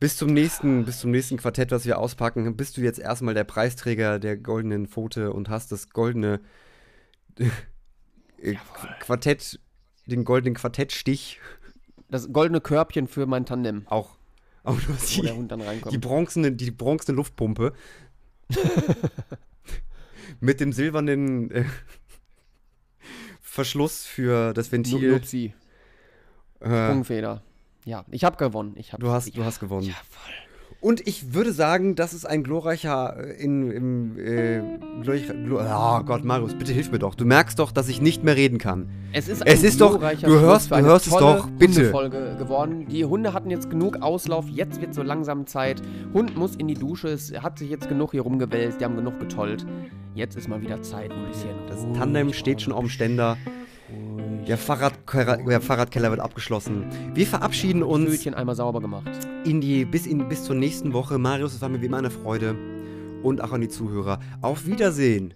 Bis zum nächsten, bis zum nächsten Quartett, was wir auspacken, bist du jetzt erstmal der Preisträger der goldenen Pfote und hast das goldene äh, Quartett, den goldenen Quartettstich Das goldene Körbchen für mein Tandem, auch. Auch du hast wo die, der Hund dann reinkommt. die bronzene, die bronzene Luftpumpe. Mit dem silbernen äh, Verschluss für das Ventil. Nupsi, Äh, Sprungfeder. Ja, ich habe gewonnen. Ich hab, du, hast, ja, du hast gewonnen. Jawohl. Und ich würde sagen, das ist ein glorreicher äh, in, im äh, glorreich, glor oh Gott, Marius, bitte hilf mir doch. Du merkst doch, dass ich nicht mehr reden kann. Es ist, Es ein ist doch- glorreicher du hörst- du hörst es doch, bitte. Hundefolge geworden. Die Hunde hatten jetzt genug Auslauf, jetzt wird so langsam Zeit. Hund muss in die Dusche, es hat sich jetzt genug hier rumgewälzt, die haben genug getollt. Jetzt ist mal wieder Zeit, ein bisschen. Das Tandem steht schon auf dem Ständer. Der, Fahrradkeller, der Fahrradkeller wird abgeschlossen. Wir verabschieden uns Fötchen einmal sauber gemacht. in die, bis, in, bis zur nächsten Woche. Marius, es war mir wie immer eine Freude. Und auch an die Zuhörer. Auf Wiedersehen.